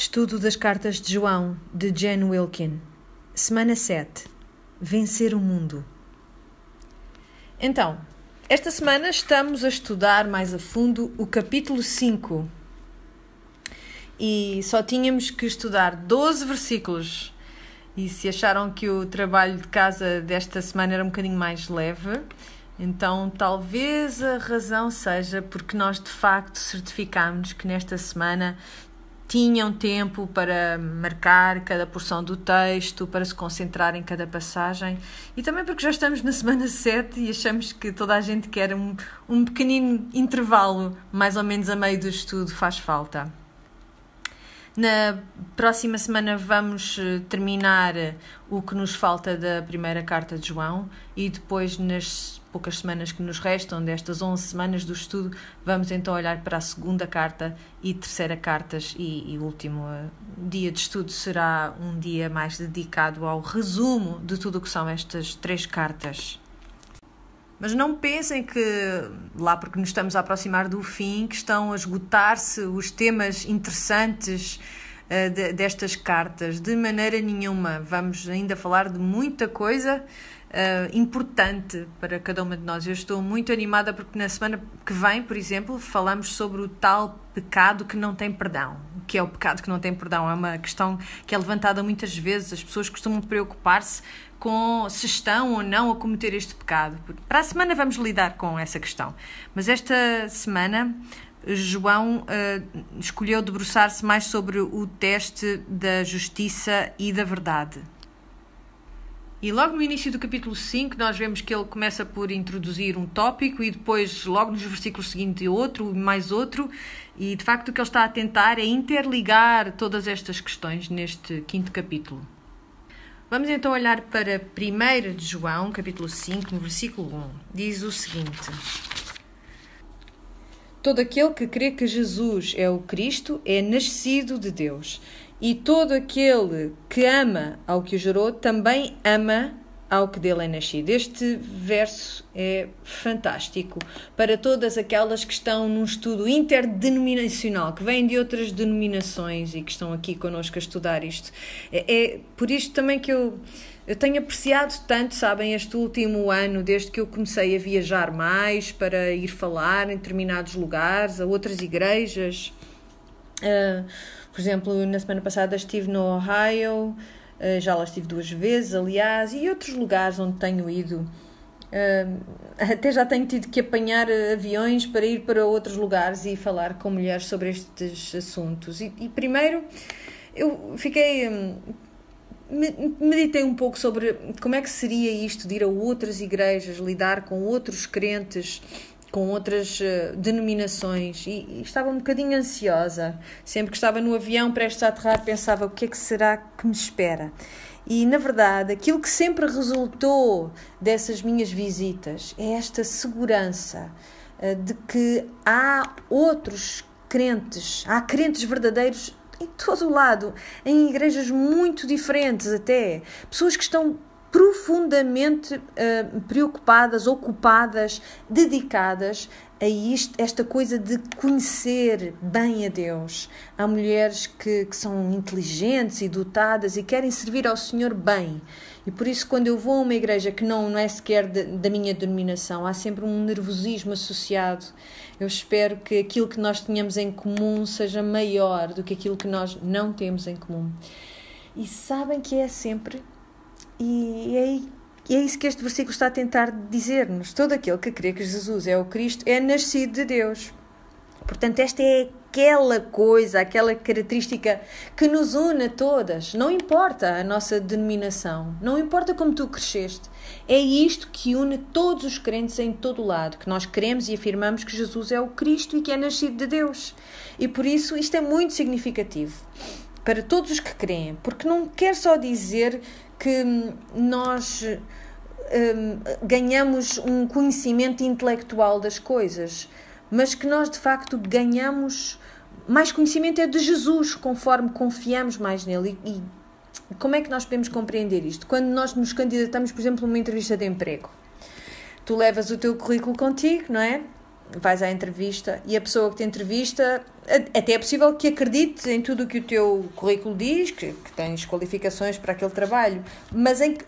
Estudo das Cartas de João, de Jen Wilkin. Semana 7. Vencer o Mundo. Então, esta semana estamos a estudar mais a fundo o capítulo 5. E só tínhamos que estudar 12 versículos. E se acharam que o trabalho de casa desta semana era um bocadinho mais leve, então talvez a razão seja porque nós de facto certificámos que nesta semana tinham tempo para marcar cada porção do texto, para se concentrar em cada passagem e também porque já estamos na semana 7 e achamos que toda a gente quer um, um pequenino intervalo, mais ou menos a meio do estudo, faz falta. Na próxima semana vamos eh, terminar o que nos falta da primeira carta de João e depois, nas poucas semanas que nos restam, destas 11 semanas do estudo, vamos então olhar para a segunda carta e terceira cartas e, e último eh, dia de estudo será um dia mais dedicado ao resumo de tudo o que são estas três cartas. Mas não pensem que, lá porque nos estamos a aproximar do fim, que estão a esgotar-se os temas interessantes uh, de, destas cartas. De maneira nenhuma. Vamos ainda falar de muita coisa uh, importante para cada uma de nós. Eu estou muito animada porque na semana que vem, por exemplo, falamos sobre o tal pecado que não tem perdão. O que é o pecado que não tem perdão? É uma questão que é levantada muitas vezes. As pessoas costumam preocupar-se com se estão ou não a cometer este pecado. Para a semana vamos lidar com essa questão. Mas esta semana João uh, escolheu debruçar-se mais sobre o teste da justiça e da verdade. E logo no início do capítulo 5, nós vemos que ele começa por introduzir um tópico e depois, logo nos versículos seguintes, outro, mais outro. E de facto, o que ele está a tentar é interligar todas estas questões neste quinto capítulo. Vamos então olhar para 1 de João, capítulo 5, no versículo 1. Diz o seguinte: Todo aquele que crê que Jesus é o Cristo é nascido de Deus, e todo aquele que ama ao que o gerou também ama ao que dele é nascido. Este verso é fantástico para todas aquelas que estão num estudo interdenominacional, que vêm de outras denominações e que estão aqui connosco a estudar isto. É, é por isto também que eu, eu tenho apreciado tanto, sabem, este último ano, desde que eu comecei a viajar mais para ir falar em determinados lugares, a outras igrejas. Uh, por exemplo, na semana passada estive no Ohio. Eh, já lá estive duas vezes, aliás, e outros lugares onde tenho ido. Uh, até já tenho tido que apanhar aviões para ir para outros lugares e falar com mulheres sobre estes assuntos. E, e primeiro eu fiquei. Hum, meditei um pouco sobre como é que seria isto de ir a outras igrejas, lidar com outros crentes com outras uh, denominações e, e, estava um bocadinho ansiosa. Sempre que estava no avião prestes a aterrar, pensava o que é que será que me espera. E na verdade, aquilo que sempre resultou dessas minhas visitas é esta segurança uh, de que há outros crentes, há crentes verdadeiros em todo o lado, em igrejas muito diferentes até, pessoas que estão profundamente uh, preocupadas, ocupadas, dedicadas a isto, esta coisa de conhecer bem a Deus. Há mulheres que, que são inteligentes e dotadas e querem servir ao Senhor bem. E por isso, quando eu vou a uma igreja que não, não é sequer de, da minha denominação, há sempre um nervosismo associado. Eu espero que aquilo que nós tenhamos em comum seja maior do que aquilo que nós não temos em comum. E sabem que é sempre e é, é isso que este versículo está a tentar dizer-nos. Todo aquele que crê que Jesus é o Cristo é nascido de Deus. Portanto, esta é aquela coisa, aquela característica que nos une a todas. Não importa a nossa denominação, não importa como tu cresceste. É isto que une todos os crentes em todo o lado, que nós queremos e afirmamos que Jesus é o Cristo e que é nascido de Deus. E por isso isto é muito significativo para todos os que creem, porque não quer só dizer que nós um, ganhamos um conhecimento intelectual das coisas, mas que nós de facto ganhamos mais conhecimento é de Jesus, conforme confiamos mais nele. E, e como é que nós podemos compreender isto? Quando nós nos candidatamos, por exemplo, a uma entrevista de emprego, tu levas o teu currículo contigo, não é? Vais à entrevista e a pessoa que te entrevista até é possível que acredite em tudo o que o teu currículo diz, que, que tens qualificações para aquele trabalho, mas em,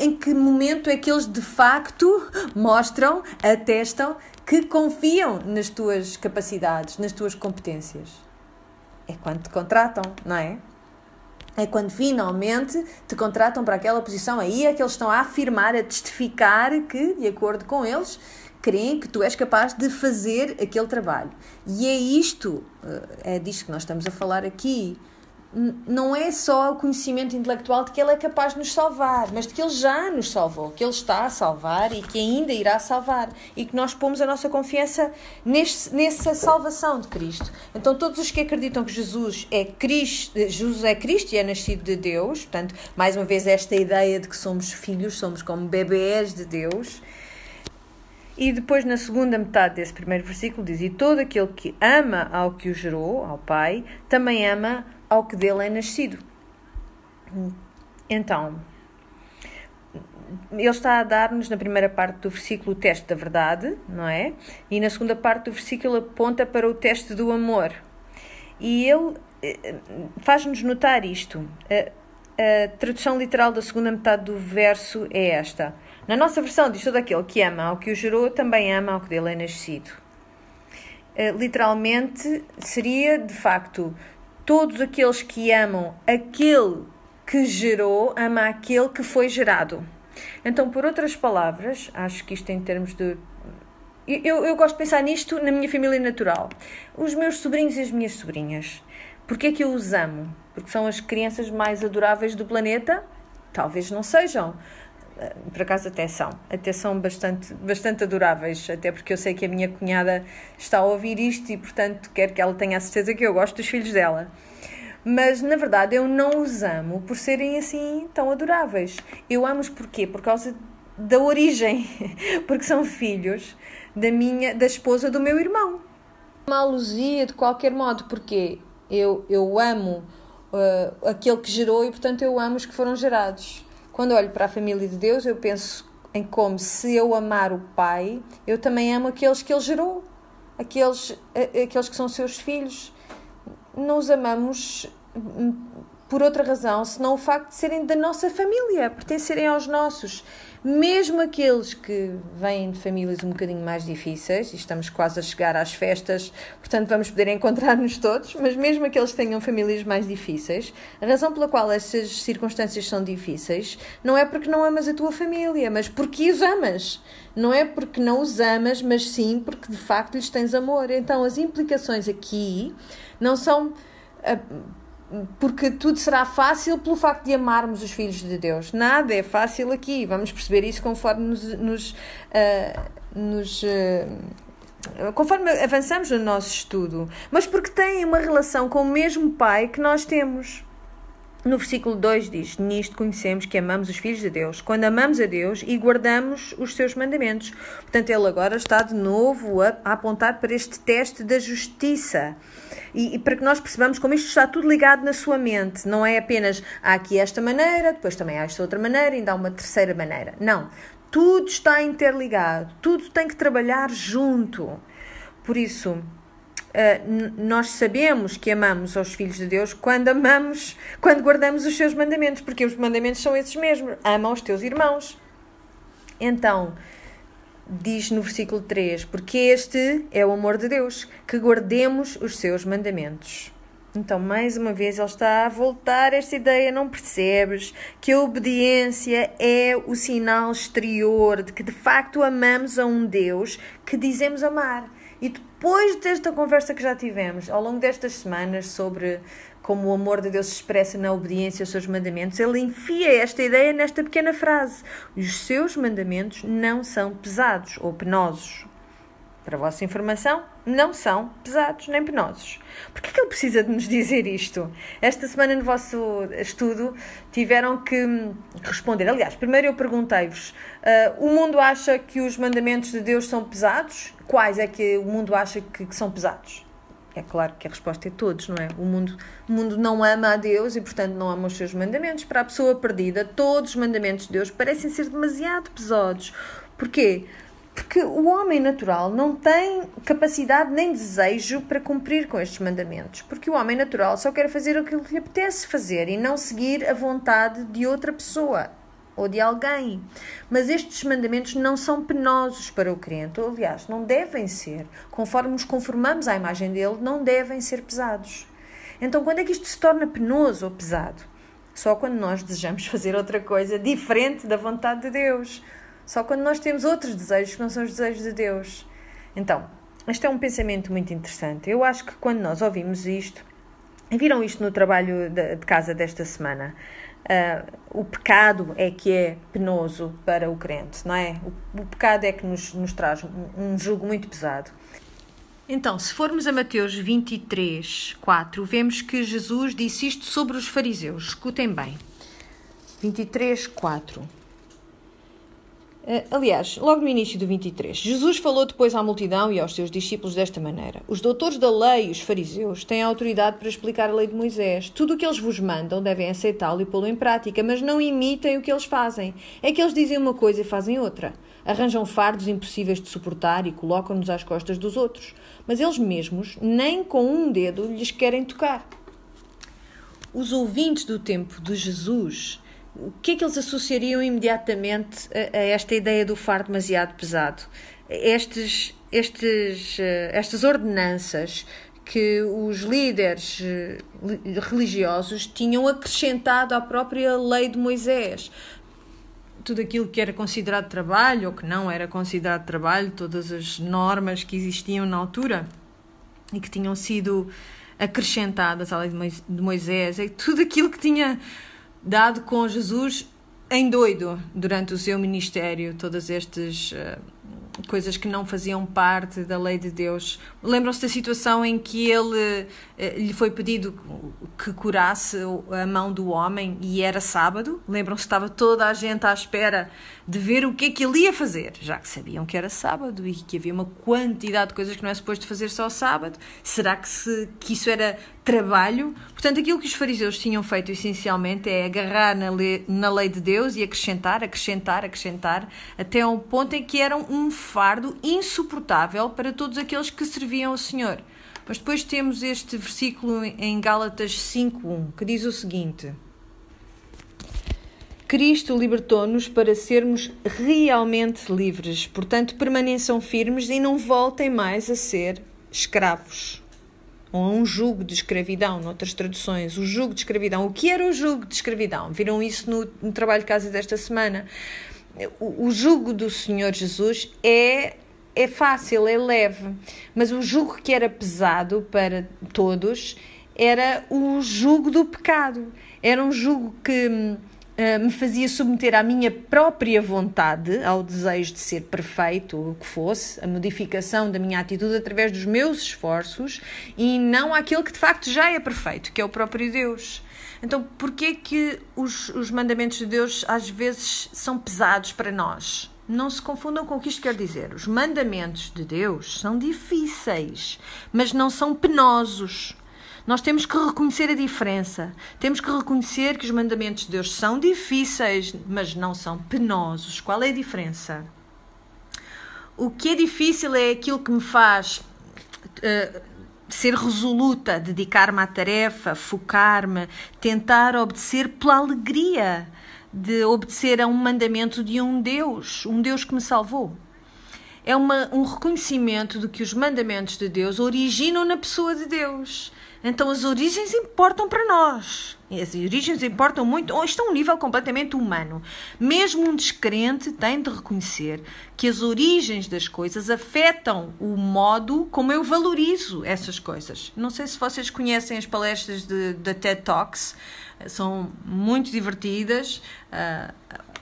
em que momento é que eles de facto mostram, atestam que confiam nas tuas capacidades, nas tuas competências? É quando te contratam, não é? É quando finalmente te contratam para aquela posição. Aí é que eles estão a afirmar, a testificar que, de acordo com eles, creem que tu és capaz de fazer aquele trabalho. E é isto, eh, é disto que nós estamos a falar aqui não é só o conhecimento intelectual de que ele é capaz de nos salvar, mas de que ele já nos salvou, que ele está a salvar e que ainda irá salvar e que nós pomos a nossa confiança nesse, nessa salvação de Cristo. Então, todos os que acreditam que Jesus é Cristo, Jesus é Cristo e é nascido de Deus, portanto, mais uma vez, esta ideia de que somos filhos, somos como bebês de Deus. E depois, na segunda metade desse primeiro versículo, diz: E todo aquele que ama ao que o gerou, ao Pai, também ama ao que dele é nascido. Então, ele está a dar-nos na primeira parte do versículo o teste da verdade, não é? E na segunda parte do versículo aponta para o teste do amor. E ele eh, faz-nos notar isto. A, a, tradução literal da segunda metade do verso é esta. Na nossa versão diz todo aquele que ama ao que o gerou, também ama ao que dele é nascido. Eh, literalmente seria, de facto, todos aqueles que amam aquele que gerou, ama aquele que foi gerado. Então, por outras palavras, acho que isto em termos de. Eu, eu gosto de pensar nisto na minha família natural. Os meus sobrinhos e as minhas sobrinhas. Porquê é que eu os amo? Porque são as crianças mais adoráveis do planeta? Talvez não sejam. Por acaso até são, até são bastante, bastante adoráveis, até porque eu sei que a minha cunhada está a ouvir isto e, portanto, quero que ela tenha a certeza que eu gosto dos filhos dela. Mas, na verdade, eu não os amo por serem assim tão adoráveis. Eu amo-os porquê? Por causa da origem, porque são filhos da minha, da esposa do meu irmão. Uma alusia de qualquer modo, porque eu, eu amo uh, aquele que gerou e, portanto, eu amo os que foram gerados. Quando olho para a família de Deus, eu penso em como se eu amar o Pai, eu também amo aqueles que Ele gerou, aqueles, aqueles que são seus filhos. Não os amamos hum, por outra razão, senão o facto de serem da nossa família, pertencerem aos nossos mesmo aqueles que vêm de famílias um bocadinho mais difíceis, e estamos quase a chegar às festas, portanto vamos poder encontrar-nos todos, mas mesmo aqueles que tenham famílias mais difíceis, a razão pela qual essas circunstâncias são difíceis não é porque não amas a tua família, mas porque os amas. Não é porque não os amas, mas sim porque de facto lhes tens amor. Então as implicações aqui não são ah, porque tudo será fácil pelo facto de amarmos os filhos de Deus. Nada é fácil aqui. Vamos perceber isso conforme nos. nos, uh, nos uh, conforme avançamos no nosso estudo. Mas porque têm uma relação com o mesmo Pai que nós temos. No versículo 2 diz: Nisto conhecemos que amamos os filhos de Deus, quando amamos a Deus e guardamos os seus mandamentos. Portanto, ele agora está de novo a, a apontar para este teste da justiça. E, e, para que nós percebamos como isto está tudo ligado na sua mente. Não é apenas há aqui esta maneira, depois também há esta outra maneira, ainda há uma terceira maneira. Não. Tudo está interligado, tudo tem que trabalhar junto. Por isso, nós sabemos que amamos aos filhos de Deus quando amamos, quando guardamos os seus mandamentos, porque os mandamentos são esses mesmos. Ama os teus irmãos. Então, diz no versículo 3: Porque este é o amor de Deus, que guardemos os seus mandamentos. Então, mais uma vez, ele está a voltar esta ideia. Não percebes que a obediência é o sinal exterior de que de facto amamos a um Deus que dizemos amar. E depois desta conversa que já tivemos ao longo destas semanas sobre como o amor de Deus se expressa na obediência aos seus mandamentos, ele enfia esta ideia nesta pequena frase: Os seus mandamentos não são pesados ou penosos. Para a vossa informação, não são pesados nem penosos. Por é que ele precisa de nos dizer isto? Esta semana no vosso estudo tiveram que responder. Aliás, primeiro eu perguntei-vos: uh, o mundo acha que os mandamentos de Deus são pesados? Quais é que o mundo acha que, que são pesados? É claro que a resposta é todos, não é? O mundo, o mundo não ama a Deus e, portanto, não ama os seus mandamentos. Para a pessoa perdida, todos os mandamentos de Deus parecem ser demasiado pesados. Porquê? Porque o homem natural não tem capacidade nem desejo para cumprir com estes mandamentos. Porque o homem natural só quer fazer aquilo que lhe apetece fazer e não seguir a vontade de outra pessoa ou de alguém. Mas estes mandamentos não são penosos para o crente, aliás, não devem ser. Conforme nos conformamos à imagem dele, não devem ser pesados. Então, quando é que isto se torna penoso ou pesado? Só quando nós desejamos fazer outra coisa diferente da vontade de Deus. Só quando nós temos outros desejos que não são os desejos de Deus. Então, este é um pensamento muito interessante. Eu acho que quando nós ouvimos isto, viram isto no trabalho de, casa desta semana, uh, o pecado é que é penoso para o crente, não é? O, o pecado é que nos, nos traz um, um jugo muito pesado. Então, se formos a Mateus 23, 4, vemos que Jesus disse isto sobre os fariseus. Escutem bem. 23, 4. Eh, aliás, logo no início do 23, Jesus falou depois à multidão e aos seus discípulos desta maneira: Os doutores da lei e os fariseus têm autoridade para explicar a lei de Moisés. Tudo o que eles vos mandam devem aceitá-lo e pô-lo em prática, mas não imitem o que eles fazem. É que eles dizem uma coisa e fazem outra. Arranjam fardos impossíveis de suportar e colocam-nos às costas dos outros. Mas eles mesmos nem com um dedo lhes querem tocar. Os ouvintes do tempo de Jesus o que é que eles associariam imediatamente a, a esta ideia do fardo demasiado pesado? Estes, estes, eh, estas ordenanças que os líderes eh, religiosos tinham acrescentado à própria lei de Moisés. Tudo aquilo que era considerado trabalho ou que não era considerado trabalho, todas as normas que existiam na altura e que tinham sido acrescentadas à lei de Moisés, e tudo aquilo que tinha dado com Jesus em doido durante o seu ministério, todas estas uh, coisas que não faziam parte da lei de Deus. Lembram-se da situação em que ele uh, lhe foi pedido que curasse a mão do homem e era sábado? Lembram-se que estava toda a gente à espera de ver o que é que ele ia fazer, já que sabiam que era sábado e que havia uma quantidade de coisas que não é suposto fazer só sábado. Será que, se, que isso era trabalho? Portanto, aquilo que os fariseus tinham feito essencialmente é agarrar na lei, na lei de Deus e acrescentar, acrescentar, acrescentar, até um ponto em que eram um fardo insuportável para todos aqueles que serviam ao Senhor. Mas depois temos este versículo em Gálatas 5.1 que diz o seguinte. Cristo libertou-nos para sermos realmente livres. Portanto, permaneçam firmes e não voltem mais a ser escravos. Ou a um jugo de escravidão, noutras traduções. O jugo de escravidão. O que era o jugo de escravidão? Viram isso no, no trabalho de casa desta semana. O, jugo do Senhor Jesus é é fácil, é leve, mas o jugo que era pesado para todos era o jugo do pecado. Era um jugo que eh, me fazia submeter à minha própria vontade, ao desejo de ser perfeito, o que fosse, a modificação da minha atitude através dos meus esforços e não àquele que de facto já é perfeito, que é o próprio Deus. Então, porquê que os, os mandamentos de Deus às vezes são pesados para nós? Não se confundam com o que isto quer dizer. Os mandamentos de Deus são difíceis, mas não são penosos. Nós temos que reconhecer a diferença. Temos que reconhecer que os mandamentos de Deus são difíceis, mas não são penosos. Qual é a diferença? O que é difícil é aquilo que me faz uh, ser resoluta, dedicar-me à tarefa, focar-me, tentar obedecer pela alegria de obedecer a um mandamento de um Deus, um Deus que me salvou. É uma, um reconhecimento de que os mandamentos de Deus originam na pessoa de Deus. Então as origens importam para nós. As origens importam muito, ou estão a um nível completamente humano. Mesmo um descrente tem de reconhecer que as origens das coisas afetam o modo como eu valorizo essas coisas. Não sei se vocês conhecem as palestras da TED Talks, são muito divertidas. Uh,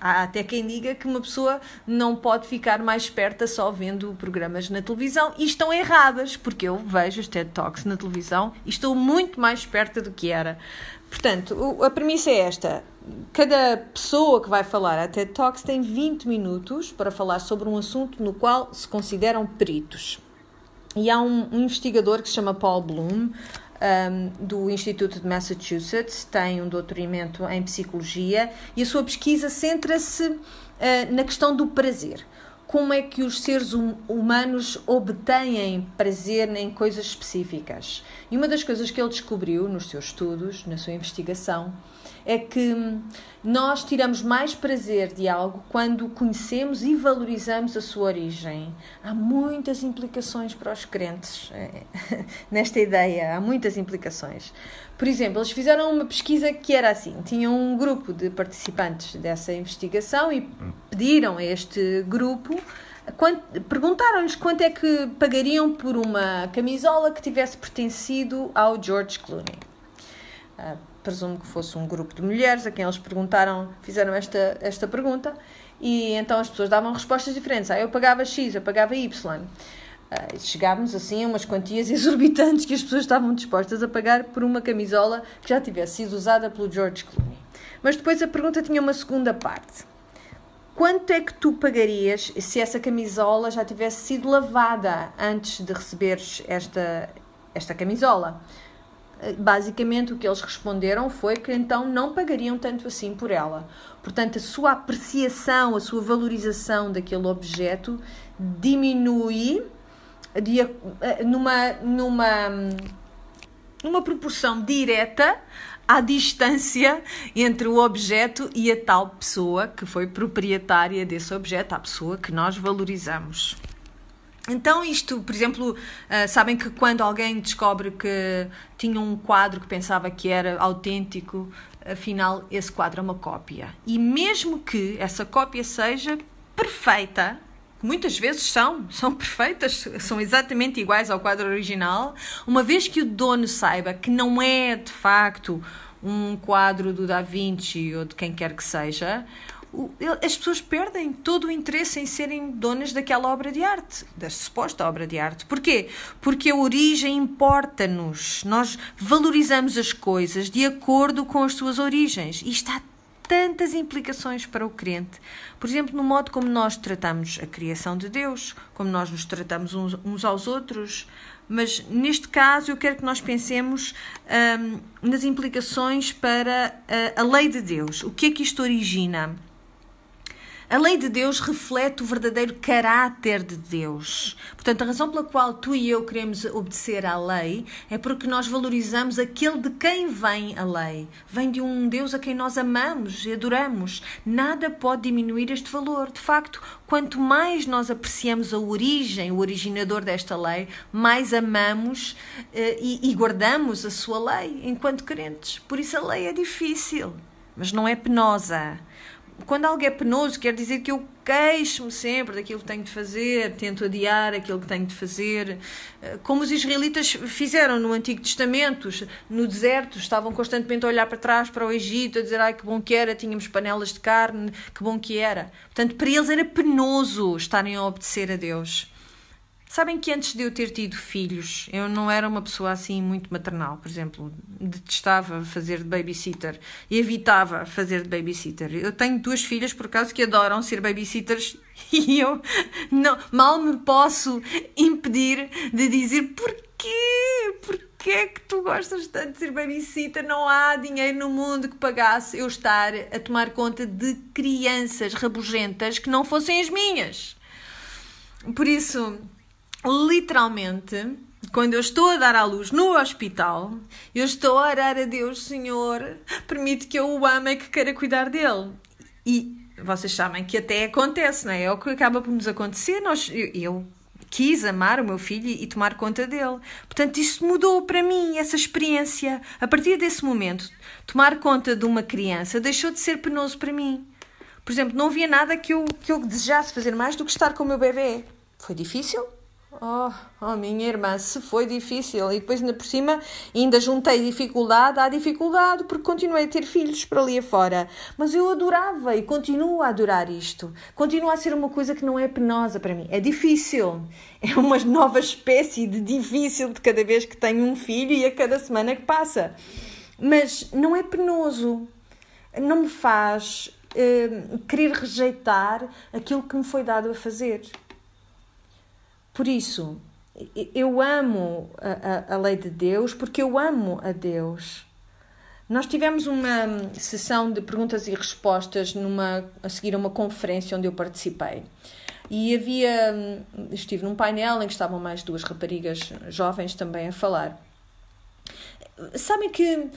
Há até quem diga que uma pessoa não pode ficar mais esperta só vendo programas na televisão e estão erradas, porque eu vejo os TED Talks na televisão e estou muito mais esperta do que era. Portanto, a premissa é esta: cada pessoa que vai falar a TED Talks tem 20 minutos para falar sobre um assunto no qual se consideram peritos. E há um, um investigador que se chama Paul Bloom, um, do Instituto de Massachusetts, tem um doutoramento em psicologia e a sua pesquisa centra-se uh, na questão do prazer. como é que os seres hum, humanos obtêm prazer em coisas específicas. E uma das coisas que ele descobriu nos seus estudos, na sua investigação, é que nós tiramos mais prazer de algo quando conhecemos e valorizamos a sua origem. Há muitas implicações para os crentes é, nesta ideia, há muitas implicações. Por exemplo, eles fizeram uma pesquisa que era assim: tinham um grupo de participantes dessa investigação e pediram a este grupo perguntaram-lhes quanto é que pagariam por uma camisola que tivesse pertencido ao George Clooney. Presumo que fosse um grupo de mulheres a quem eles perguntaram, fizeram esta, esta pergunta, e então as pessoas davam respostas diferentes. Ah, eu pagava X, eu pagava Y. Chegávamos assim a umas quantias exorbitantes que as pessoas estavam dispostas a pagar por uma camisola que já tivesse sido usada pelo George Clooney. Mas depois a pergunta tinha uma segunda parte. Quanto é que tu pagarias se essa camisola já tivesse sido lavada antes de receberes esta, esta camisola? Ah, basicamente, o que eles responderam foi que então não pagariam tanto assim por ela. Portanto, a sua apreciação, a sua valorização daquele objeto diminui de, eh, numa, numa, numa proporção direta à distância entre o objeto e a tal pessoa que foi proprietária desse objeto, a pessoa que nós valorizamos. Então, isto, por exemplo, uh, sabem que quando alguém descobre que tinha um quadro que pensava que era autêntico, afinal, esse quadro é uma cópia. E mesmo que essa cópia seja perfeita, muitas vezes são, são perfeitas, são exatamente iguais ao quadro original, uma vez que o dono saiba que não é de facto um quadro do Da Vinci ou de quem quer que seja, as pessoas perdem todo o interesse em serem donas daquela obra de arte, da suposta obra de arte. Porquê? Porque a origem importa-nos. Nós valorizamos as coisas de acordo com as suas origens. E está tantas implicações para o crente. Por exemplo, no modo como nós tratamos a criação de Deus, como nós nos tratamos uns, uns aos outros. Mas neste caso eu quero que nós pensemos hum, nas implicações para a, a lei de Deus. O que é que isto origina? A lei de Deus reflete o verdadeiro caráter de Deus. Portanto, a razão pela qual tu e eu queremos obedecer à lei é porque nós valorizamos aquele de quem vem a lei. Vem de um Deus a quem nós amamos e adoramos. Nada pode diminuir este valor. De facto, quanto mais nós apreciamos a origem, o originador desta lei, mais amamos eh, e, e guardamos a sua lei enquanto crentes. Por isso a lei é difícil, mas não é penosa quando algo é penoso, quer dizer que eu queixo-me sempre daquilo que tenho de fazer, tento adiar aquilo que tenho de fazer, eh, como os israelitas fizeram no Antigo Testamento, no deserto, estavam constantemente a olhar para trás, para o Egito, a dizer, ai que bom que era, tínhamos panelas de carne, que bom que era. Portanto, para eles era penoso estarem a obedecer a Deus. Sabem que antes de eu ter tido filhos, eu não era uma pessoa assim muito maternal, por exemplo, detestava fazer de babysitter e evitava fazer de babysitter. Eu tenho duas filhas por acaso que adoram ser babysitters e eu não, mal me posso impedir de dizer porquê? Porquê é que tu gostas tanto de ser babysitter? Não há dinheiro no mundo que pagasse eu estar a tomar conta de crianças rabugentas que não fossem as minhas. Por isso, literalmente, quando eu estou a dar à luz no hospital, eu estou a orar a Deus, Senhor, permite que eu o ame e que queira cuidar dele. E vocês sabem que até acontece, não é? É o que acaba por nos acontecer. Nós, eu, eu quis amar o meu filho e tomar conta dele. Portanto, isso mudou para mim, essa experiência. A partir desse momento, tomar conta de uma criança deixou de ser penoso para mim. Por exemplo, não havia nada que eu, que eu desejasse fazer mais do que estar com o meu bebê. Foi difícil? Oh, oh, minha irmã, se foi difícil. E depois, ainda por cima, ainda juntei dificuldade à dificuldade, porque continuei a ter filhos para ali afora. Mas eu adorava e continuo a adorar isto. Continua a ser uma coisa que não é penosa para mim. É difícil. É uma nova espécie de difícil de cada vez que tenho um filho e a cada semana que passa. Mas não é penoso. Não me faz uh, querer rejeitar aquilo que me foi dado a fazer. Por isso, eu amo a, a, a, lei de Deus porque eu amo a Deus. Nós tivemos uma sessão de perguntas e respostas numa, a seguir a uma conferência onde eu participei. E havia. Hum, estive num painel em que estavam mais duas raparigas jovens também a falar. Sabem que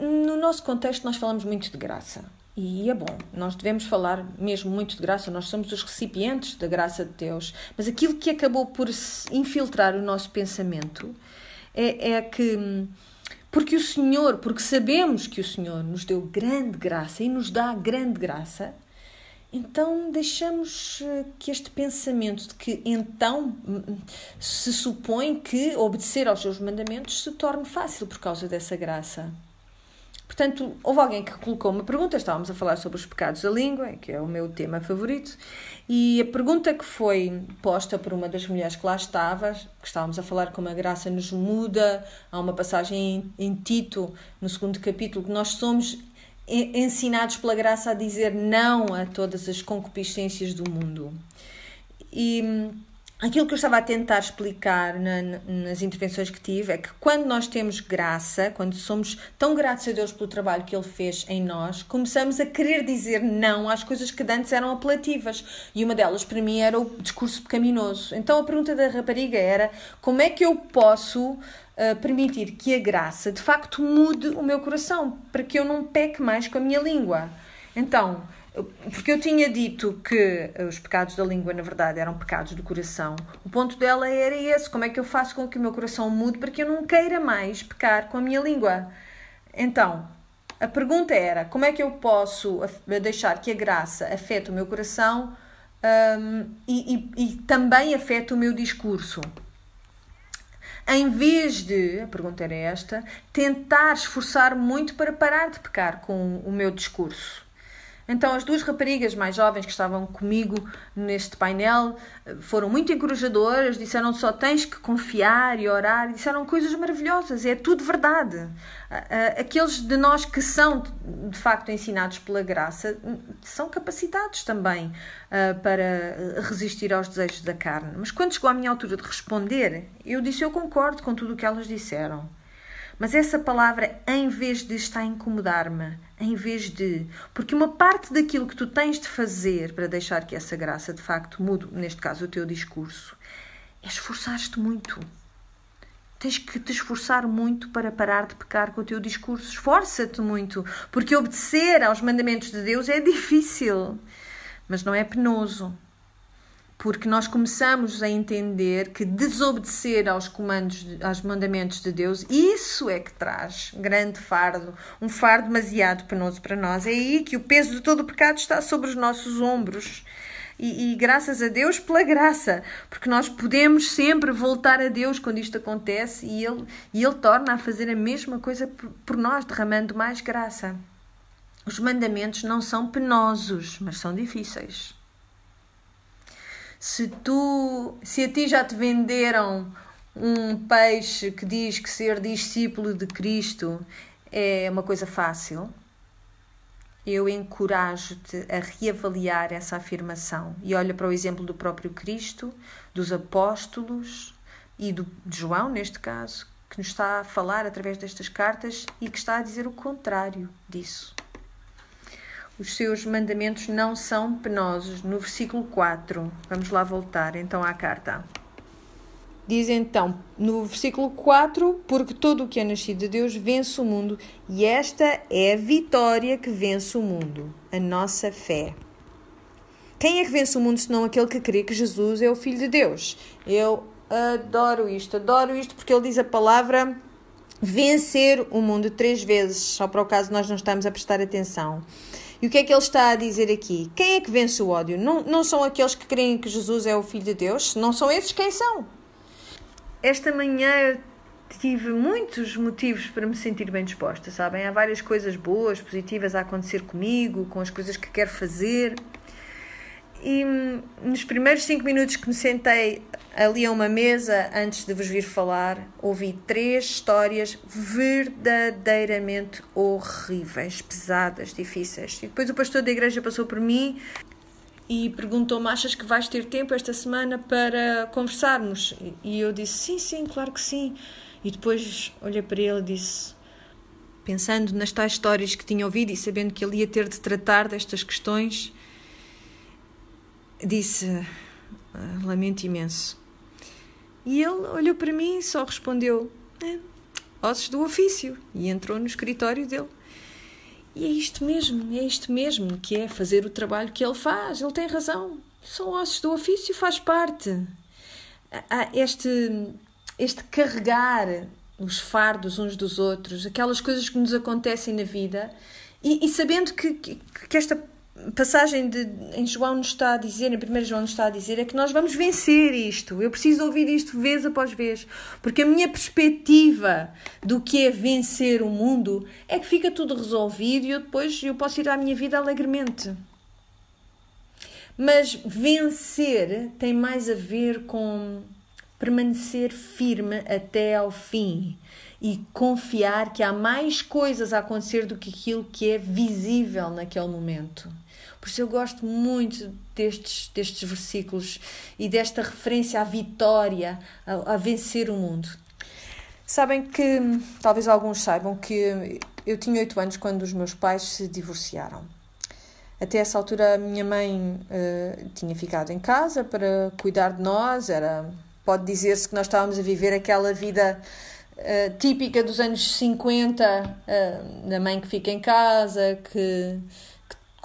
no nosso contexto nós falamos muito de graça. E é bom, nós devemos falar mesmo muito de graça, nós somos os recipientes da graça de Deus. Mas aquilo que acabou por infiltrar o nosso pensamento é, é que, porque o Senhor, porque sabemos que o Senhor nos deu grande graça e nos dá grande graça, então deixamos eh, que este pensamento de que então hum, se supõe que obedecer aos seus mandamentos se torne fácil por causa dessa graça. Portanto, houve alguém que colocou uma pergunta, estávamos a falar sobre os pecados da língua, que é o meu tema favorito, e a pergunta que foi posta por uma das mulheres que lá estava, que estávamos a falar como a graça nos muda, há uma passagem em, em Tito, no segundo capítulo, que nós somos ensinados pela graça a dizer não a todas as concupiscências do mundo. E aquilo que eu estava a tentar explicar na, nas intervenções que tive é que quando nós temos graça, quando somos tão gratos a Deus pelo trabalho que Ele fez em nós, começamos a querer dizer não às coisas que antes eram apelativas. E uma delas, para mim, era o discurso pecaminoso. Então a pergunta da rapariga era: como é que eu posso uh, permitir que a graça de facto mude o meu coração para que eu não peque mais com a minha língua? Então porque eu tinha dito que os pecados da língua, na verdade, eram pecados do coração. O ponto dela era esse: como é que eu faço com que o meu coração mude para que eu não queira mais pecar com a minha língua? Então, a pergunta era: como é que eu posso deixar que a graça afete o meu coração um, e, e, e também afete o meu discurso? Em vez de, a pergunta era esta, tentar esforçar muito para parar de pecar com o meu discurso. Então, as duas raparigas mais jovens que estavam comigo neste painel eh, foram muito encorajadoras, disseram só tens que confiar e orar, disseram coisas maravilhosas, é tudo verdade. Aqueles de nós que são de facto ensinados pela graça hum, são capacitados também eh, para resistir aos desejos da carne. Mas quando chegou a minha altura de responder, eu disse eu concordo com tudo o que elas disseram. Mas essa palavra, em vez de estar a incomodar-me, em vez de. Porque uma parte daquilo que tu tens de fazer para deixar que essa graça de facto mude, neste caso o teu discurso, é esforçar-te muito. Tens que te esforçar muito para parar de pecar com o teu discurso. Esforça-te muito, porque obedecer aos mandamentos de Deus é difícil, mas não é penoso porque nós começamos a entender que desobedecer aos comandos, aos mandamentos de Deus, isso é que traz grande fardo, um fardo demasiado penoso para nós. É aí que o peso de todo o pecado está sobre os nossos ombros. E, e, graças a Deus pela graça, porque nós podemos sempre voltar a Deus quando isto acontece e Ele, e ele torna a fazer a mesma coisa por, por nós, derramando mais graça. Os mandamentos não são penosos, mas são difíceis se tu, se a ti já te venderam um peixe que diz que ser discípulo de Cristo é uma coisa fácil, eu encorajo-te a reavaliar essa afirmação. E olha para o exemplo do próprio Cristo, dos apóstolos e do, de João, neste caso, que nos está a falar através destas cartas e que está a dizer o contrário disso os seus mandamentos não são penosos. No versículo 4, vamos lá voltar então à carta. Diz então, no versículo 4, porque todo o que é nascido de Deus vence o mundo, e esta é a vitória que vence o mundo, a nossa fé. Quem é que vence o mundo senão aquele que crê que Jesus é o Filho de Deus? Eu adoro isto, adoro isto porque ele diz a palavra vencer o mundo três vezes, só para o caso nós não estamos a prestar atenção. E o que é que ele está a dizer aqui? Quem é que vence o ódio? Não, não são aqueles que creem que Jesus é o Filho de Deus? Não são esses quem são? Esta manhã tive muitos motivos para me sentir bem disposta, sabem? Há várias coisas boas, positivas a acontecer comigo, com as coisas que quero fazer. E hum, nos primeiros cinco minutos que me sentei ali a uma mesa, antes de vos vir falar, ouvi três histórias verdadeiramente horríveis, pesadas, difíceis. E depois o pastor da igreja passou por mim e perguntou-me: Achas que vais ter tempo esta semana para conversarmos? E eu disse: Sim, sim, claro que sim. E depois olhei para ele e disse: Pensando nas tais histórias que tinha ouvido e sabendo que ele ia ter de tratar destas questões disse: ah, Lamento imenso. E ele olhou para mim e só respondeu: é, Ossos do ofício. E entrou no escritório dele. E é isto mesmo, é isto mesmo que é fazer o trabalho que ele faz. Ele tem razão. São ossos do ofício, faz parte. Há este, este carregar os fardos uns dos outros, aquelas coisas que nos acontecem na vida, e, e sabendo que, que, que esta passagem de, em João nos está a dizer, em 1 João nos está a dizer, é que nós vamos vencer isto. Eu preciso ouvir isto vez após vez, porque a minha perspectiva do que é vencer o mundo é que fica tudo resolvido e eu depois eu posso ir à minha vida alegremente. Mas vencer tem mais a ver com permanecer firme até ao fim e confiar que há mais coisas a acontecer do que aquilo que é visível naquele momento. Por isso eu gosto muito destes, destes versículos e desta referência à vitória, a, a vencer o mundo. Sabem que, talvez alguns saibam que eu tinha oito anos quando os meus pais se divorciaram. Até essa altura a minha mãe uh, tinha ficado em casa para cuidar de nós, era pode dizer-se que nós estávamos a viver aquela vida uh, típica dos anos 50, uh, da mãe que fica em casa, que,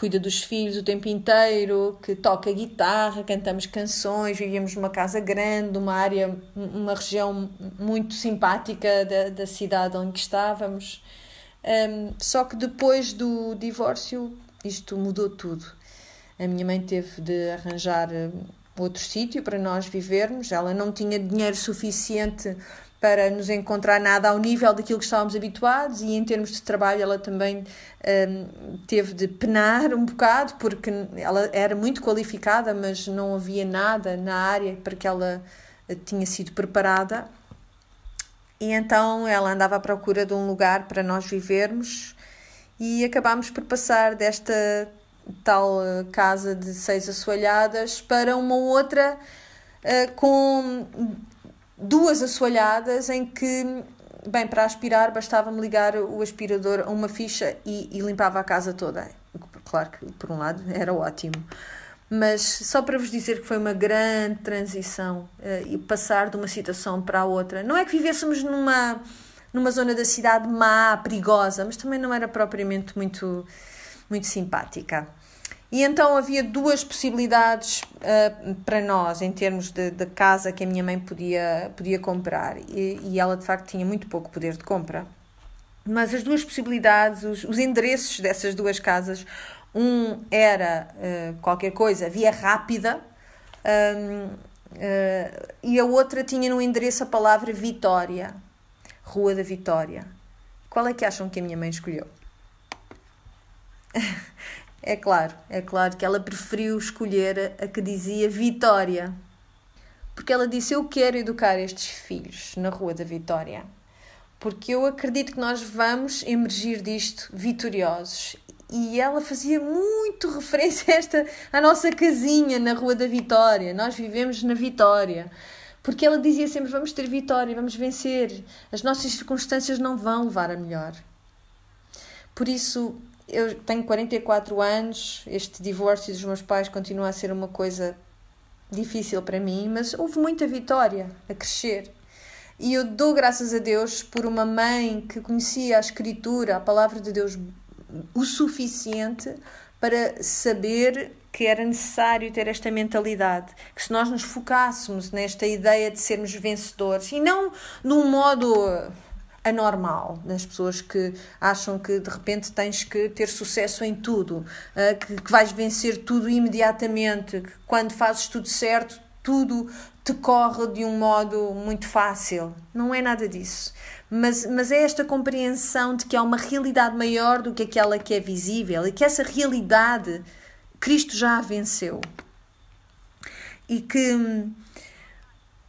cuida dos filhos o tempo inteiro, que toca guitarra, cantamos canções, vivíamos numa casa grande, numa área, uma região muito simpática da, da cidade onde estávamos. Um, só que depois do divórcio isto mudou tudo. A minha mãe teve de arranjar outro sítio para nós vivermos. Ela não tinha dinheiro suficiente para nos encontrar nada ao nível daquilo que estávamos habituados e em termos de trabalho ela também um, teve de penar um bocado porque ela era muito qualificada mas não havia nada na área para que ela eh, tinha sido preparada. E então ela andava à procura de um lugar para nós vivermos e acabámos por passar desta tal eh, casa de seis assoalhadas para uma outra uh, com duas assoalhadas em que, bem, para aspirar bastava-me ligar o aspirador a uma ficha e, e limpava a casa toda. Claro que, por um lado, era ótimo. Mas só para vos dizer que foi uma grande transição uh, e passar de uma situação para a outra. Não é que vivêssemos numa numa zona da cidade má, perigosa, mas também não era propriamente muito, muito simpática. E então havia duas possibilidades uh, para nós em termos de, de, casa que a minha mãe podia, podia comprar. E, e, ela de facto tinha muito pouco poder de compra. Mas as duas possibilidades, os, os endereços dessas duas casas, um era uh, qualquer coisa, via rápida, um, uh, e a outra tinha no endereço a palavra Vitória. Rua da Vitória. Qual é que acham que a minha mãe escolheu? é claro, é claro que ela preferiu escolher a que dizia Vitória. Porque ela disse: Eu quero educar estes filhos na Rua da Vitória. Porque eu acredito que nós vamos emergir disto vitoriosos. E ela fazia muito referência a esta, à nossa casinha na Rua da Vitória. Nós vivemos na Vitória. Porque ela dizia sempre: vamos ter vitória, vamos vencer, as nossas circunstâncias não vão levar a melhor. Por isso, eu tenho 44 anos, este divórcio dos meus pais continua a ser uma coisa difícil para mim, mas houve muita vitória a crescer. E eu dou graças a Deus por uma mãe que conhecia a Escritura, a palavra de Deus, o suficiente para saber que era necessário ter esta mentalidade, que se nós nos focássemos nesta ideia de sermos vencedores e não num modo anormal das pessoas que acham que de repente tens que ter sucesso em tudo, eh, que, que vais vencer tudo imediatamente, que quando fazes tudo certo, tudo te corre de um modo muito fácil. Não é nada disso. Mas, mas é esta compreensão de que há uma realidade maior do que aquela que é visível e que essa realidade Cristo já a venceu. E que hum,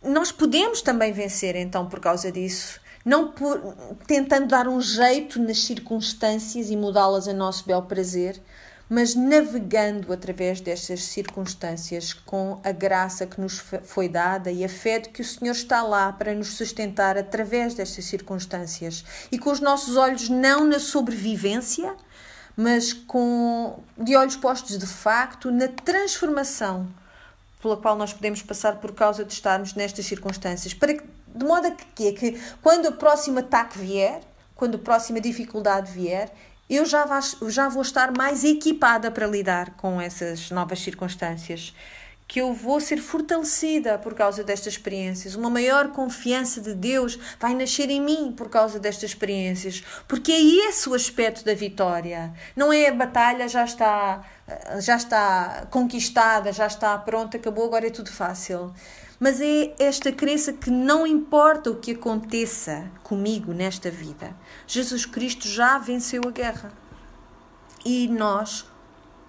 nós podemos também vencer então por causa disso, não por, tentando dar um jeito nas circunstâncias e mudá-las a nosso bel prazer, mas navegando através destas circunstâncias com a graça que nos foi dada e a fé de que o Senhor está lá para nos sustentar através destas circunstâncias e com os nossos olhos não na sobrevivência, mas com de olhos postos de facto na transformação pela qual nós podemos passar por causa de estarmos nestas circunstâncias. Para que, de modo a que, que quando o próximo ataque vier, quando a próxima dificuldade vier, eu já, já vou estar mais equipada para lidar com essas novas circunstâncias. Que eu vou ser fortalecida por causa destas experiências. Uma maior confiança de Deus vai nascer em mim por causa destas experiências. Porque é esse o aspecto da vitória. Não é a batalha já está, já está conquistada, já está pronta, acabou, agora é tudo fácil mas é esta crença que não importa o que aconteça comigo nesta vida, Jesus Cristo já venceu a guerra. E nós,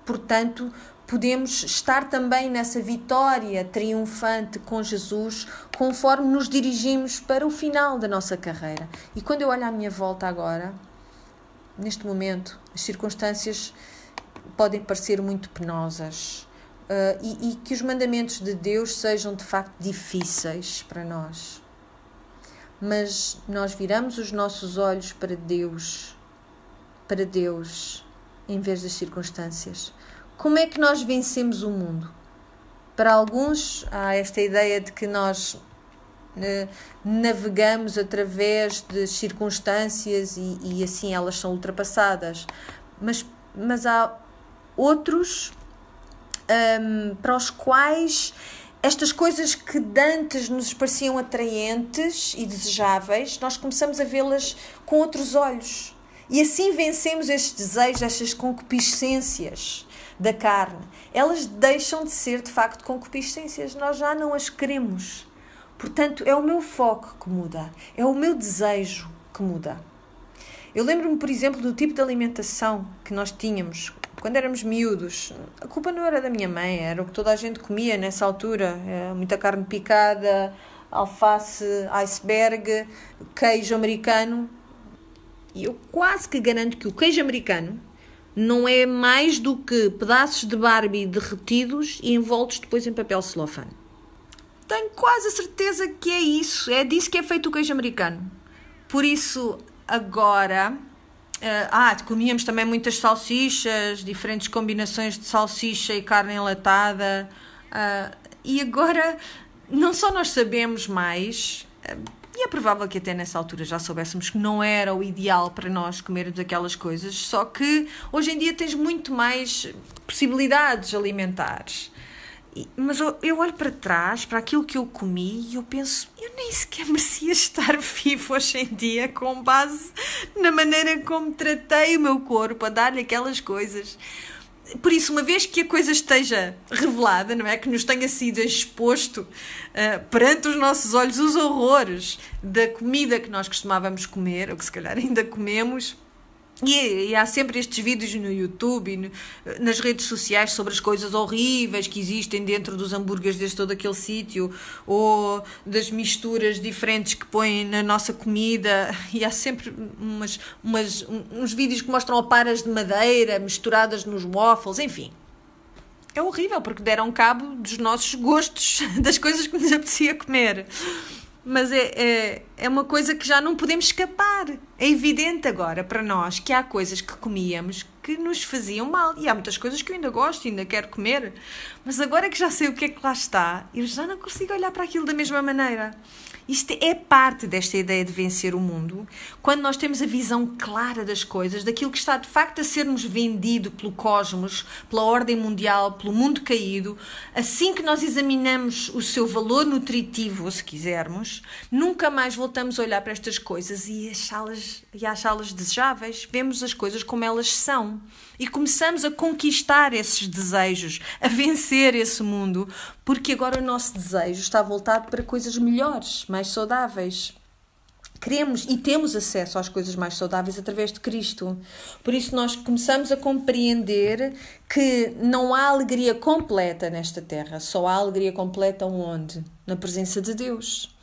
portanto, podemos estar também nessa vitória triunfante com Jesus conforme nos dirigimos para o final da nossa carreira. E quando eu olho à minha volta agora, neste momento, as circunstâncias podem parecer muito penosas uh, e, e que os mandamentos de Deus sejam de facto difíceis para nós. Mas nós viramos os nossos olhos para Deus, para Deus, em vez das circunstâncias. Como é que nós vencemos o mundo? Para alguns, há esta ideia de que nós uh, navegamos através de circunstâncias e, e assim elas são ultrapassadas. Mas, mas há outros um, para os quais estas coisas que antes nos pareciam atraentes e desejáveis, nós começamos a vê-las com outros olhos. E assim vencemos estes desejos, estas concupiscências da carne. Elas deixam de ser de facto concupiscências, nós já não as queremos. Portanto, é o meu foco que muda, é o meu desejo que muda. Eu lembro-me, por exemplo, do tipo de alimentação que nós tínhamos quando éramos miúdos, a culpa não era da minha mãe, era o que toda a gente comia nessa altura. É, muita carne picada, alface, iceberg, queijo americano. E eu quase que garanto que o queijo americano não é mais do que pedaços de Barbie derretidos e envoltos depois em papel celofane. Tenho quase a certeza que é isso, é disso que é feito o queijo americano. Por isso, agora ah, comíamos também muitas salsichas, diferentes combinações de salsicha e carne enlatada. Uh, e agora, não só nós sabemos mais, uh, e é provável que até nessa altura já soubéssemos que não era o ideal para nós comermos aquelas coisas, só que hoje em dia tens muito mais possibilidades alimentares mas eu, olho para trás, para aquilo que eu comi, e eu penso, eu nem sequer merecia estar vivo hoje em dia, com base na maneira como tratei o meu corpo, a dar-lhe aquelas coisas. Por isso, uma vez que a coisa esteja revelada, não é? Que nos tenha sido exposto uh, perante os nossos olhos os horrores da comida que nós costumávamos comer, ou que se calhar ainda comemos e, e, há sempre estes vídeos no YouTube e no, nas redes sociais sobre as coisas horríveis que existem dentro dos hambúrgueres deste todo aquele sítio ou das misturas diferentes que põem na nossa comida e há sempre umas, umas, uns vídeos que mostram oparas de madeira misturadas nos waffles, enfim. É horrível porque deram cabo dos nossos gostos, das coisas que nos apetecia comer mas é, é, é uma coisa que já não podemos escapar. É evidente agora para nós que há coisas que comíamos que nos faziam mal. E há muitas coisas que eu ainda gosto, ainda quero comer. Mas agora que já sei o que é que lá está, eu já não consigo olhar para aquilo da mesma maneira. Isto é parte desta ideia de vencer o mundo, quando nós temos a visão clara das coisas, daquilo que está de facto a ser-nos vendido pelo cosmos, pela ordem mundial, pelo mundo caído, assim que nós examinamos o seu valor nutritivo, se quisermos, nunca mais voltamos a olhar para estas coisas e achá-las e achá-las desejáveis, vemos as coisas como elas são e começamos a conquistar esses desejos, a vencer esse mundo, porque agora o nosso desejo está voltado para coisas melhores, mais saudáveis. Queremos e temos acesso às coisas mais saudáveis através de Cristo. Por isso, nós começamos a compreender que não há alegria completa nesta terra, só há alegria completa onde? Na presença de Deus.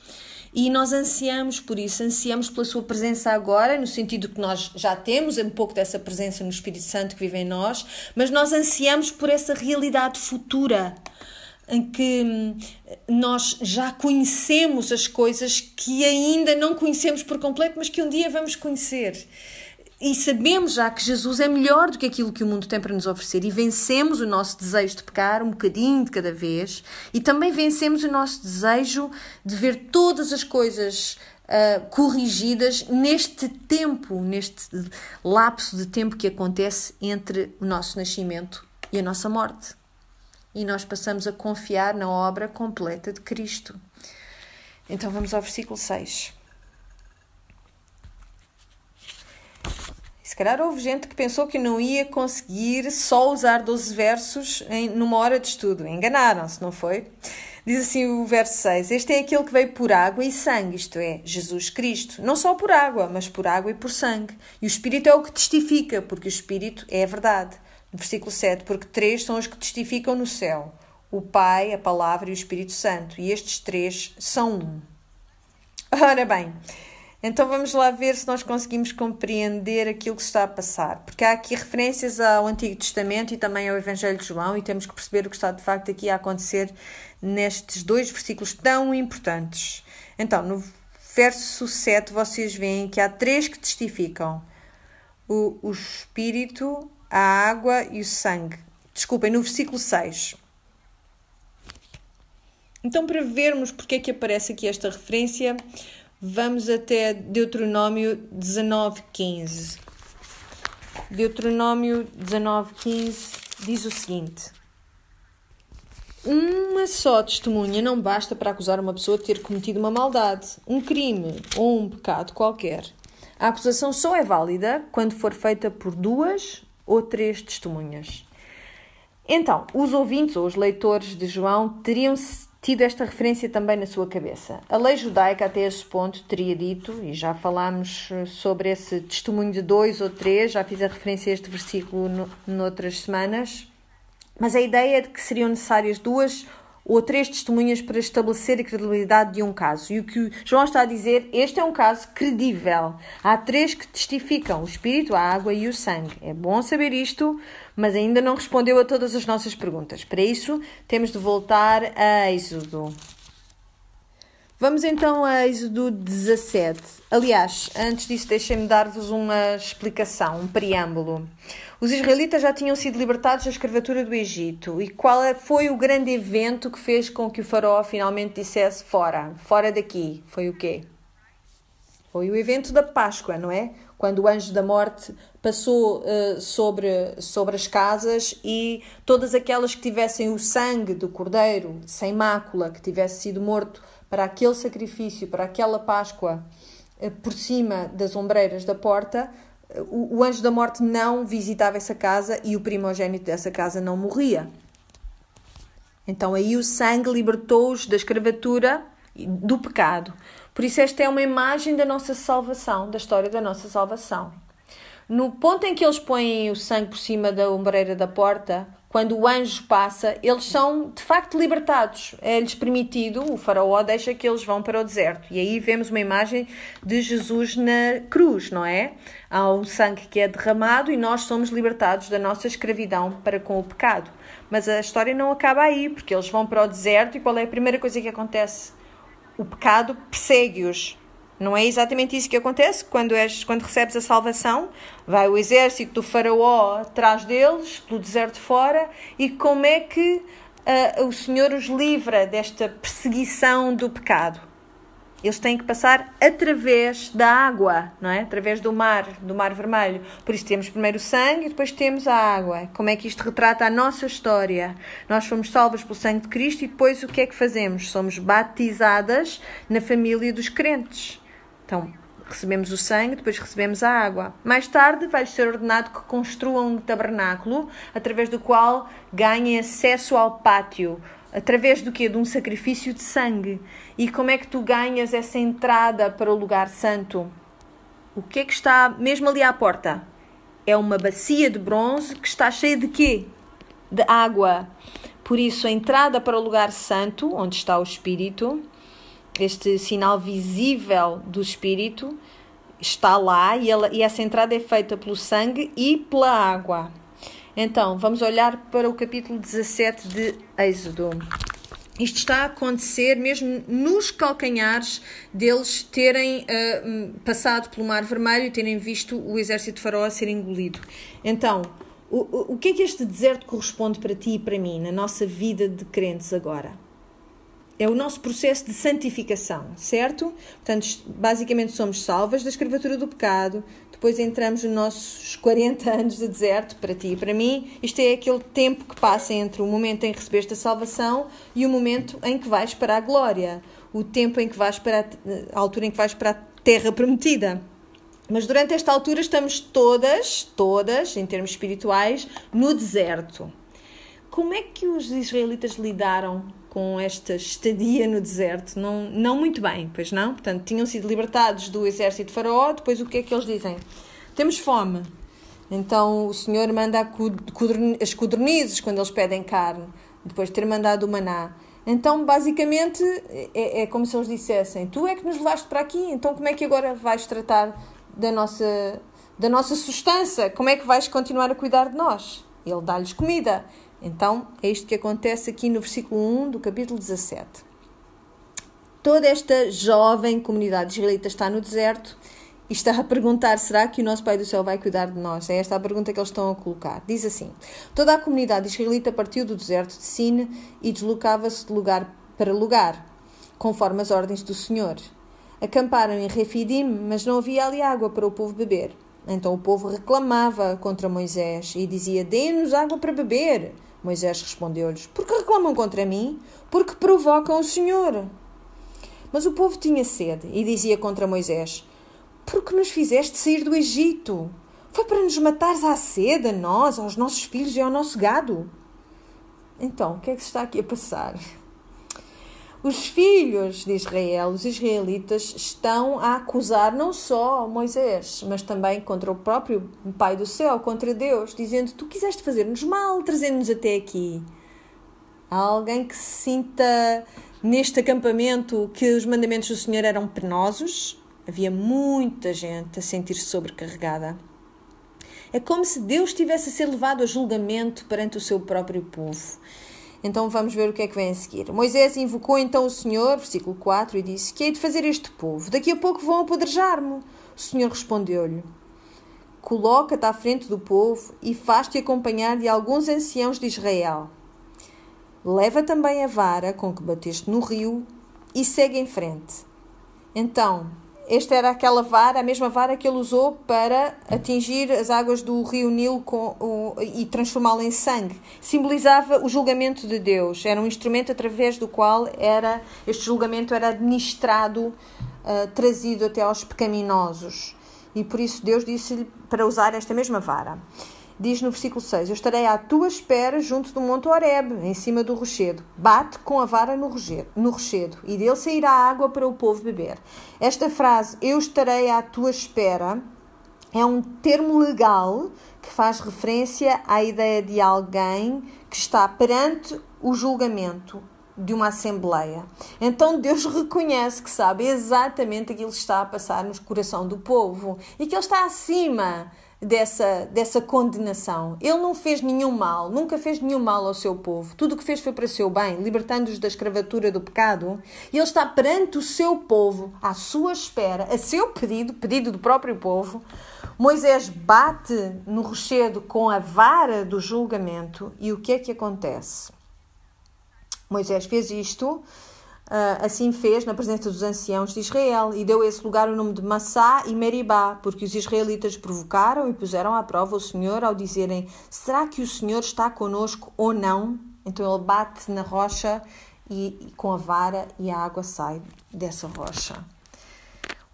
E nós ansiamos por isso, ansiamos pela Sua presença agora, no sentido que nós já temos um pouco dessa presença no Espírito Santo que vive em nós, mas nós ansiamos por essa realidade futura em que hum, nós já conhecemos as coisas que ainda não conhecemos por completo, mas que um dia vamos conhecer. E sabemos já que Jesus é melhor do que aquilo que o mundo tem para nos oferecer e vencemos o nosso desejo de pecar um bocadinho de cada vez e também vencemos o nosso desejo de ver todas as coisas uh, corrigidas neste tempo, neste lapso de tempo que acontece entre o nosso nascimento e a nossa morte. E nós passamos a confiar na obra completa de Cristo. Então vamos ao versículo 6. Se calhar houve gente que pensou que não ia conseguir só usar 12 versos em, numa hora de estudo. Enganaram-se, não foi? Diz assim o verso 6: Este é aquele que veio por água e sangue, isto é, Jesus Cristo. Não só por água, mas por água e por sangue. E o Espírito é o que testifica, porque o Espírito é a verdade. No versículo 7: Porque três são os que testificam no céu: o Pai, a Palavra e o Espírito Santo. E estes três são um. Ora bem. Então vamos lá ver se nós conseguimos compreender aquilo que está a passar, porque há aqui referências ao Antigo Testamento e também ao Evangelho de João e temos que perceber o que está de facto aqui a acontecer nestes dois versículos tão importantes. Então, no verso 7, vocês veem que há três que testificam: o, o Espírito, a água e o sangue. Desculpem, no versículo 6. Então, para vermos porque é que aparece aqui esta referência, Vamos até Deuteronômio 19:15. Deuteronômio 19:15 diz o seguinte: Uma só testemunha não basta para acusar uma pessoa de ter cometido uma maldade, um crime ou um pecado qualquer. A acusação só é válida quando for feita por duas ou três testemunhas. Então, os ouvintes ou os leitores de João teriam tido esta referência também na sua cabeça. A lei judaica, até esse ponto, teria dito, e já falámos eh, sobre esse testemunho de dois ou três, já fiz a referência a este versículo no, noutras semanas, mas a ideia é de que seriam necessárias duas ou três testemunhas para estabelecer a credibilidade de um caso. E o que João está a dizer, este é um caso credível. Há três que testificam: o espírito, a água e o sangue. É bom saber isto, mas ainda não respondeu a todas as nossas perguntas. Para isso, temos de voltar a Êxodo. Vamos então a Êxodo 17. Aliás, antes disso, deixem-me dar-vos uma explicação, um preâmbulo. Os israelitas já tinham sido libertados da escravatura do Egito. E qual é, foi o grande evento que fez com que o faraó finalmente dissesse fora, fora daqui? Foi o quê? Foi o evento da Páscoa, não é? Quando o anjo da morte passou uh, sobre, sobre as casas e todas aquelas que tivessem o sangue do cordeiro sem mácula, que tivesse sido morto para aquele sacrifício, para aquela Páscoa, uh, por cima das ombreiras da porta, o, o anjo da morte não visitava essa casa e o primogênito dessa casa não morria. Então aí o sangue libertou-os da escravatura do pecado. Por isso, esta é uma imagem da nossa salvação, da história da nossa salvação. No ponto em que eles põem o sangue por cima da ombreira da porta, quando o anjo passa, eles são de facto libertados. É-lhes permitido, o faraó deixa que eles vão para o deserto. E aí vemos uma imagem de Jesus na cruz, não é? Há um sangue que é derramado e nós somos libertados da nossa escravidão para com o pecado. Mas a história não acaba aí, porque eles vão para o deserto e qual é a primeira coisa que acontece? O pecado persegue-os não é exatamente isso que acontece quando, és, quando recebes a salvação? Vai o exército do faraó atrás deles, pelo deserto fora, e como é que uh, o Senhor os livra desta perseguição do pecado? Eles têm que passar através da água, não é? Através do mar, do mar vermelho. Por isso temos primeiro o sangue e depois temos a água. Como é que isto retrata a nossa história? Nós fomos salvos pelo sangue de Cristo e depois o que é que fazemos? Somos batizadas na família dos crentes. Então, recebemos o sangue, depois recebemos a água. Mais tarde vai ser ordenado que construam um tabernáculo através do qual ganhem acesso ao pátio. Através do que? De um sacrifício de sangue. E como é que tu ganhas essa entrada para o lugar santo? O que é que está mesmo ali à porta? É uma bacia de bronze que está cheia de quê? De água. Por isso, a entrada para o lugar santo, onde está o Espírito, este sinal visível do Espírito está lá e, ela, e essa entrada é feita pelo sangue e pela água. Então, vamos olhar para o capítulo 17 de Êxodo. isto está a acontecer mesmo nos calcanhares deles terem uh, passado pelo Mar Vermelho e terem visto o exército de Faraó ser engolido. Então, o, o, o que é que este deserto corresponde para ti e para mim, na nossa vida de crentes agora? É o nosso processo de santificação, certo? Portanto, basicamente somos salvas da escravatura do pecado, depois entramos nos nossos 40 anos de deserto, para ti e para mim. Isto é aquele tempo que passa entre o momento em que recebeste a salvação e o momento em que vais para a glória, o tempo em que vais para a, a altura em que vais para a terra prometida. Mas durante esta altura estamos todas, todas, em termos espirituais, no deserto. Como é que os israelitas lidaram com esta estadia no deserto. Não, não muito bem, pois não? Portanto, tinham sido libertados do exército de Faraó, depois o que é que eles dizem? Temos fome. Então o Senhor manda as codornizes quando eles pedem carne, depois de ter mandado o maná. Então, basicamente, é, é como se eles dissessem: Tu é que nos levaste para aqui, então como é que agora vais tratar da nossa, da nossa sustância? Como é que vais continuar a cuidar de nós? Ele dá-lhes comida. Então, é isto que acontece aqui no versículo 1 do capítulo 17. Toda esta jovem comunidade israelita está no deserto e está a perguntar: será que o nosso Pai do Céu vai cuidar de nós? É esta a pergunta que eles estão a colocar. Diz assim: Toda a comunidade israelita partiu do deserto de Sine e deslocava-se de lugar para lugar, conforme as ordens do Senhor. Acamparam em Refidim, mas não havia ali água para o povo beber. Então o povo reclamava contra Moisés e dizia: Dê-nos água para beber. Moisés respondeu-lhes: Por que reclamam contra mim? Porque provocam o Senhor. Mas o povo tinha sede e dizia contra Moisés: Por que nos fizeste sair do Egito? Foi para nos matares à sede, a nós, aos nossos filhos e ao nosso gado. Então, o que é que se está aqui a passar? Os filhos de Israel, os israelitas, estão a acusar não só Moisés, mas também contra o próprio Pai do céu, contra Deus, dizendo: Tu quiseste fazer-nos mal, trazendo-nos até aqui. Há alguém que se sinta neste acampamento que os mandamentos do Senhor eram penosos? Havia muita gente a sentir-se sobrecarregada. É como se Deus tivesse a ser levado a julgamento perante o seu próprio povo. Então vamos ver o que é que vem a seguir. Moisés invocou então o Senhor, versículo 4, e disse: Que hei de fazer este povo? Daqui a pouco vão apodrejar-me. O Senhor respondeu-lhe: Coloca-te à frente do povo e faz-te acompanhar de alguns anciãos de Israel. Leva também a vara com que bateste no rio e segue em frente. Então esta era aquela vara, a mesma vara que ele usou para atingir as águas do rio Nilo com, o, e transformá-lo em sangue. Simbolizava o julgamento de Deus. Era um instrumento através do qual era este julgamento era administrado, uh, trazido até aos pecaminosos. E por isso Deus disse-lhe para usar esta mesma vara diz no versículo 6: Eu estarei à tua espera junto do Monte Horeb, em cima do rochedo. Bate com a vara no rochedo, no rochedo, e dele sairá água para o povo beber. Esta frase, eu estarei à tua espera, é um termo legal que faz referência à ideia de alguém que está perante o julgamento de uma assembleia. Então Deus reconhece que sabe exatamente aquilo que está a passar no coração do povo e que ele está acima dessa, dessa condenação. Ele não fez nenhum mal, nunca fez nenhum mal ao seu povo. Tudo o que fez foi para o seu bem, libertando-os da escravatura do pecado. E ele está perante o seu povo, à sua espera, a seu pedido, pedido do próprio povo. Moisés bate no rochedo com a vara do julgamento. E o que é que acontece? Moisés fez isto assim fez na presença dos anciãos de Israel e deu a esse lugar o nome de Massá e Meribá, porque os israelitas provocaram e puseram à prova o Senhor ao dizerem: Será que o Senhor está conosco ou não? Então ele bate na rocha e, e com a vara e a água sai dessa rocha.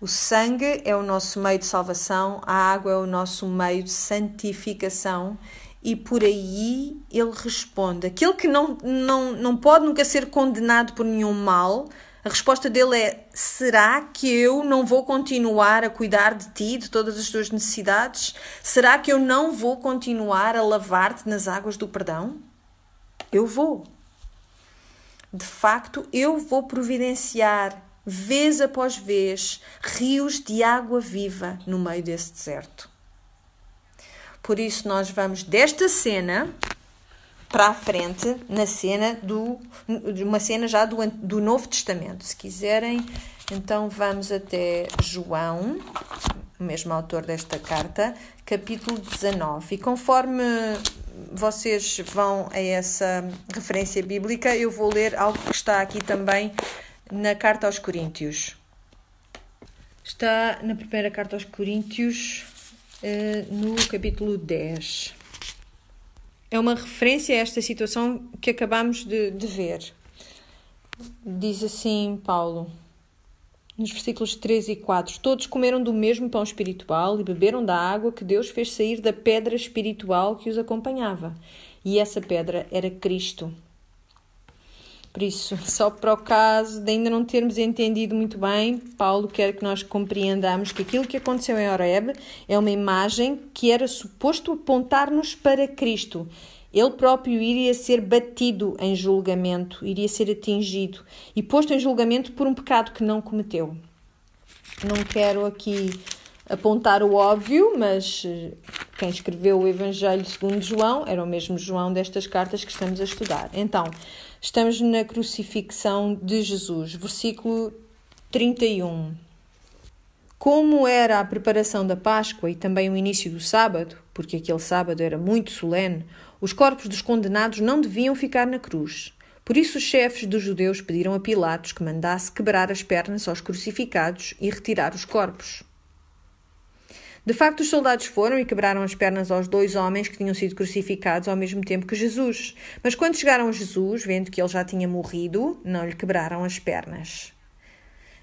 O sangue é o nosso meio de salvação, a água é o nosso meio de santificação e por aí ele responde. Aquele que não, não, não pode nunca ser condenado por nenhum mal, a resposta dele é: será que eu não vou continuar a cuidar de ti, de todas as tuas necessidades? Será que eu não vou continuar a lavar-te nas águas do perdão? Eu vou. De facto, eu vou providenciar, vez após vez, rios de água viva no meio desse deserto. Por isso, nós vamos desta cena para a frente na cena do uma cena já do, do Novo Testamento. Se quiserem, então vamos até João, o mesmo autor desta carta, capítulo 19. E conforme vocês vão a essa referência bíblica, eu vou ler algo que está aqui também na carta aos Coríntios. Está na primeira carta aos Coríntios, eh, no capítulo 10 é uma referência a esta situação que acabamos de, de ver. Diz assim Paulo, nos versículos 3 e 4: Todos comeram do mesmo pão espiritual e beberam da água que Deus fez sair da pedra espiritual que os acompanhava. E essa pedra era Cristo. Por isso, só para o caso de ainda não termos entendido muito bem, Paulo quer que nós compreendamos que aquilo que aconteceu em Horeb é uma imagem que era suposto apontar-nos para Cristo. Ele próprio iria ser batido em julgamento, iria ser atingido e posto em julgamento por um pecado que não cometeu. Não quero aqui apontar o óbvio, mas eh, quem escreveu o Evangelho segundo João era o mesmo João destas cartas que estamos a estudar. Então, Estamos na crucifixão de Jesus, versículo 31. Como era a preparação da Páscoa e também o início do sábado, porque aquele sábado era muito solene, os corpos dos condenados não deviam ficar na cruz. Por isso, os chefes dos judeus pediram a Pilatos que mandasse quebrar as pernas aos crucificados e retirar os corpos. De facto, os soldados foram e quebraram as pernas aos dois homens que tinham sido crucificados ao mesmo tempo que Jesus. Mas quando chegaram a Jesus, vendo que ele já tinha morrido, não lhe quebraram as pernas.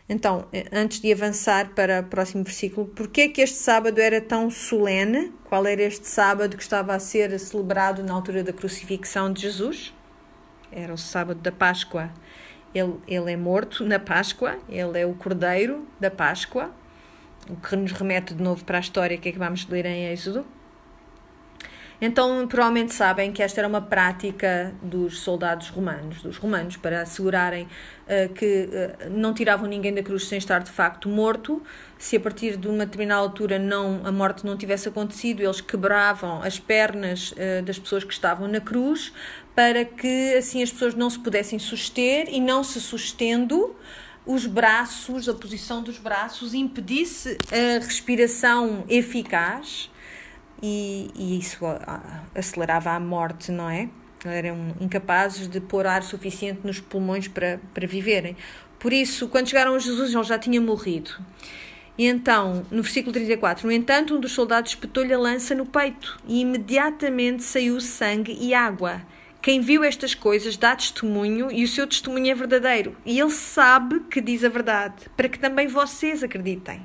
Então, eh, antes de avançar para o próximo versículo, por que que este sábado era tão solene? Qual era este sábado que estava a ser celebrado na altura da crucifixão de Jesus? Era o sábado da Páscoa. Ele, ele é morto na Páscoa, ele é o cordeiro da Páscoa, o que nos remete de novo para a história que acabamos de ler em Êxodo. Então, provavelmente sabem que esta era uma prática dos soldados romanos, dos romanos, para assegurarem uh, que uh, não tiravam ninguém da cruz sem estar de facto morto. Se a partir de uma determinada altura não, a morte não tivesse acontecido, eles quebravam as pernas uh, das pessoas que estavam na cruz para que assim as pessoas não se pudessem suster e não se sustendo os braços, a posição dos braços, impedisse a respiração eficaz e, e isso acelerava a morte, não é? Eram incapazes de pôr ar suficiente nos pulmões para, para viverem. Por isso, quando chegaram a Jesus, ele já tinha morrido. E então, no versículo 34, no entanto, um dos soldados espetou-lhe a lança no peito e imediatamente saiu sangue e água. Quem viu estas coisas dá testemunho e o seu testemunho é verdadeiro. E ele sabe que diz a verdade, para que também vocês acreditem.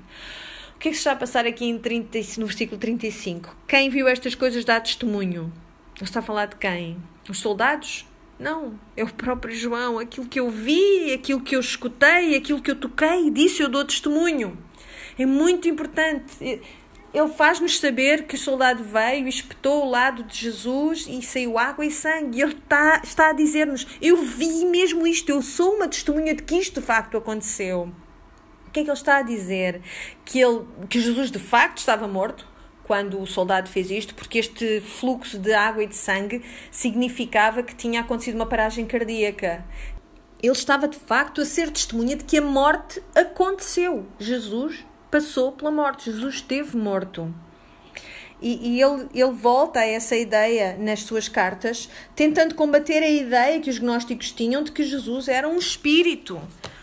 O que é que se está a passar aqui em 30, no versículo 35? Quem viu estas coisas dá testemunho. Ele está a falar de quem? Os soldados? Não, é o próprio João. Aquilo que eu vi, aquilo que eu escutei, aquilo que eu toquei, disse eu dou testemunho. É muito importante ele faz-nos saber que o soldado veio e espetou o lado de Jesus e saiu água e sangue. E ele está, está a dizer-nos: Eu vi mesmo isto, eu sou uma testemunha de que isto de facto aconteceu. O que é que ele está a dizer? Que, ele, que Jesus de facto estava morto? Quando o soldado fez isto, porque este fluxo de água e de sangue significava que tinha acontecido uma paragem cardíaca. Ele estava de facto a ser testemunha de que a morte aconteceu. Jesus passou pela morte, Jesus esteve morto. E, e, ele, ele volta a essa ideia nas suas cartas, tentando combater a ideia que os gnósticos tinham de que Jesus era um espírito.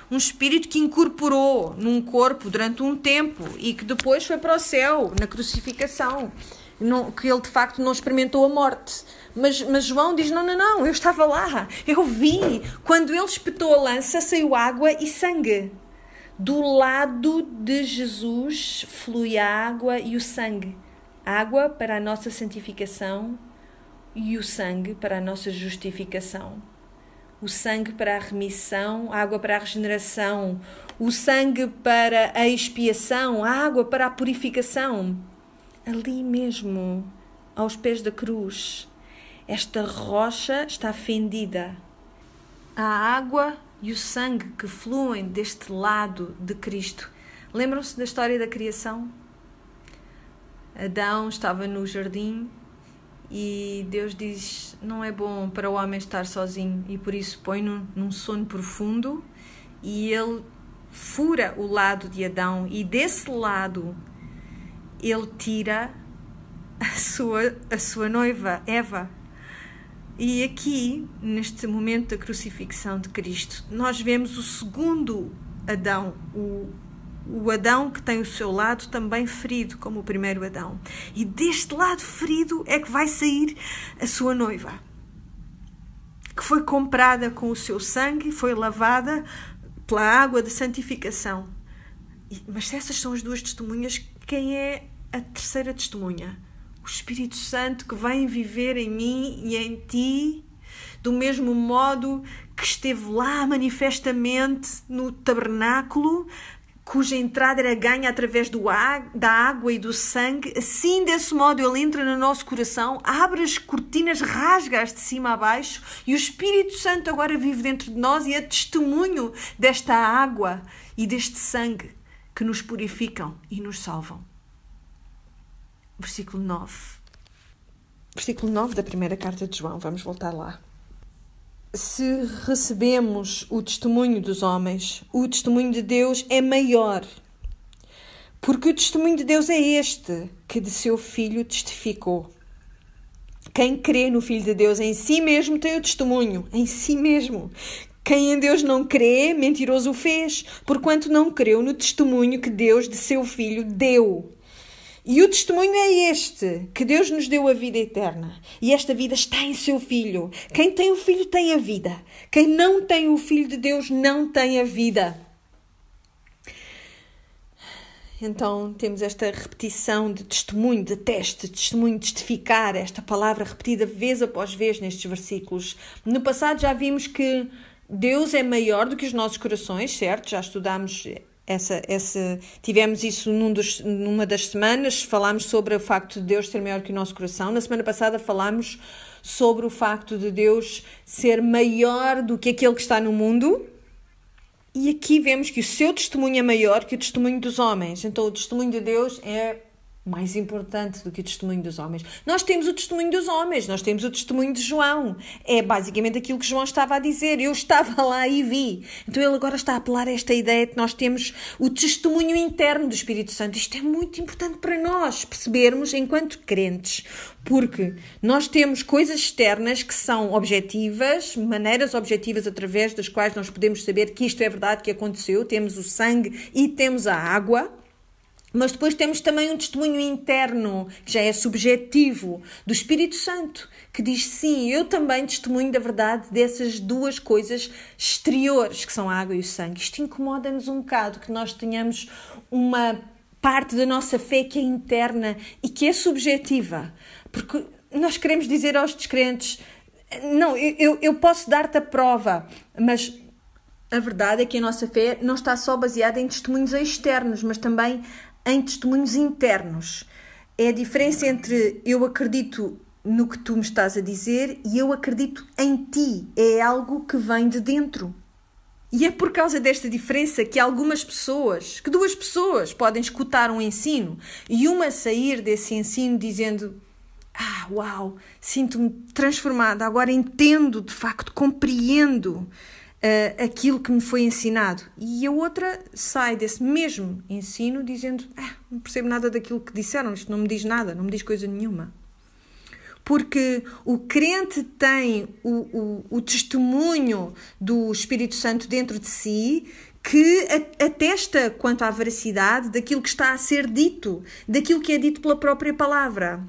Um espírito que incorporou num corpo durante um tempo e que depois foi para o céu, na crucificação. Não, que ele de facto não experimentou a morte. Mas, mas João diz: não, não, não, eu estava lá, eu vi. Quando ele espetou a lança, saiu água e sangue. Do lado de Jesus flui a água e o sangue. Água para a nossa santificação e o sangue para a nossa justificação. O sangue para a remissão, a água para a regeneração, o sangue para a expiação, a água para a purificação. Ali mesmo, aos pés da cruz, esta rocha está fendida. A água e o sangue que fluem deste lado de Cristo. Lembram-se da história da criação? Adão estava no jardim e Deus diz: não é bom para o homem estar sozinho e por isso põe-no num sono profundo e ele fura o lado de Adão e desse lado ele tira a sua, a sua noiva, Eva. E aqui, neste momento da crucifixão de Cristo, nós vemos o segundo Adão, o, o Adão que tem o seu lado também ferido, como o primeiro Adão. E deste lado ferido é que vai sair a sua noiva, que foi comprada com o seu sangue, foi lavada pela água de santificação. Mas se essas são as duas testemunhas, quem é a terceira testemunha? O Espírito Santo que vem viver em mim e em ti, do mesmo modo que esteve lá manifestamente no tabernáculo, cuja entrada era ganha através do, da água e do sangue, assim desse modo ele entra no nosso coração, abre as cortinas, rasga-as de cima a baixo e o Espírito Santo agora vive dentro de nós e é testemunho desta água e deste sangue que nos purificam e nos salvam. Versículo 9. Versículo 9 da primeira carta de João, vamos voltar lá se recebemos o testemunho dos homens, o testemunho de Deus é maior. Porque o testemunho de Deus é este, que de seu Filho testificou. Quem crê no Filho de Deus em si mesmo tem o testemunho, em si mesmo. Quem em Deus não crê, mentiroso o fez, porquanto não creu no testemunho que Deus de seu Filho deu. E o testemunho é este: que Deus nos deu a vida eterna. E esta vida está em seu Filho. Quem tem o Filho tem a vida. Quem não tem o Filho de Deus não tem a vida. Então temos esta repetição de testemunho, de teste, testemunho, testificar, esta palavra repetida vez após vez nestes versículos. No passado já vimos que Deus é maior do que os nossos corações, certo? Já estudámos essa, essa, tivemos isso num dos, numa das semanas, falámos sobre o facto de Deus ser maior que o nosso coração. Na semana passada falámos sobre o facto de Deus ser maior do que aquele que está no mundo. E aqui vemos que o seu testemunho é maior que o testemunho dos homens. Então, o testemunho de Deus é mais importante do que o testemunho dos homens. Nós temos o testemunho dos homens, nós temos o testemunho de João. É basicamente aquilo que João estava a dizer. Eu estava lá e vi. Então ele agora está a apelar a esta ideia de que nós temos o testemunho interno do Espírito Santo. Isto é muito importante para nós percebermos enquanto crentes, porque nós temos coisas externas que são objetivas, maneiras objetivas através das quais nós podemos saber que isto é verdade que aconteceu. Temos o sangue e temos a água. Mas depois temos também um testemunho interno, que já é subjetivo, do Espírito Santo, que diz sim, eu também testemunho da verdade dessas duas coisas exteriores, que são a água e o sangue. Isto incomoda-nos um bocado, que nós tenhamos uma parte da nossa fé que é interna e que é subjetiva. Porque nós queremos dizer aos descrentes: não, eu, eu posso dar-te a prova, mas a verdade é que a nossa fé não está só baseada em testemunhos externos, mas também em testemunhos internos. É a diferença entre eu acredito no que tu me estás a dizer e eu acredito em ti. É algo que vem de dentro. E é por causa desta diferença que algumas pessoas, que duas pessoas podem escutar um ensino e uma sair desse ensino dizendo: Ah, uau, sinto-me transformada, agora entendo, de facto, compreendo uh, aquilo que me foi ensinado. E a outra sai desse mesmo ensino dizendo: ah, não percebo nada daquilo que disseram, isto não me diz nada, não me diz coisa nenhuma. Porque o crente tem o, o, o testemunho do Espírito Santo dentro de si que atesta quanto à veracidade daquilo que está a ser dito, daquilo que é dito pela própria palavra.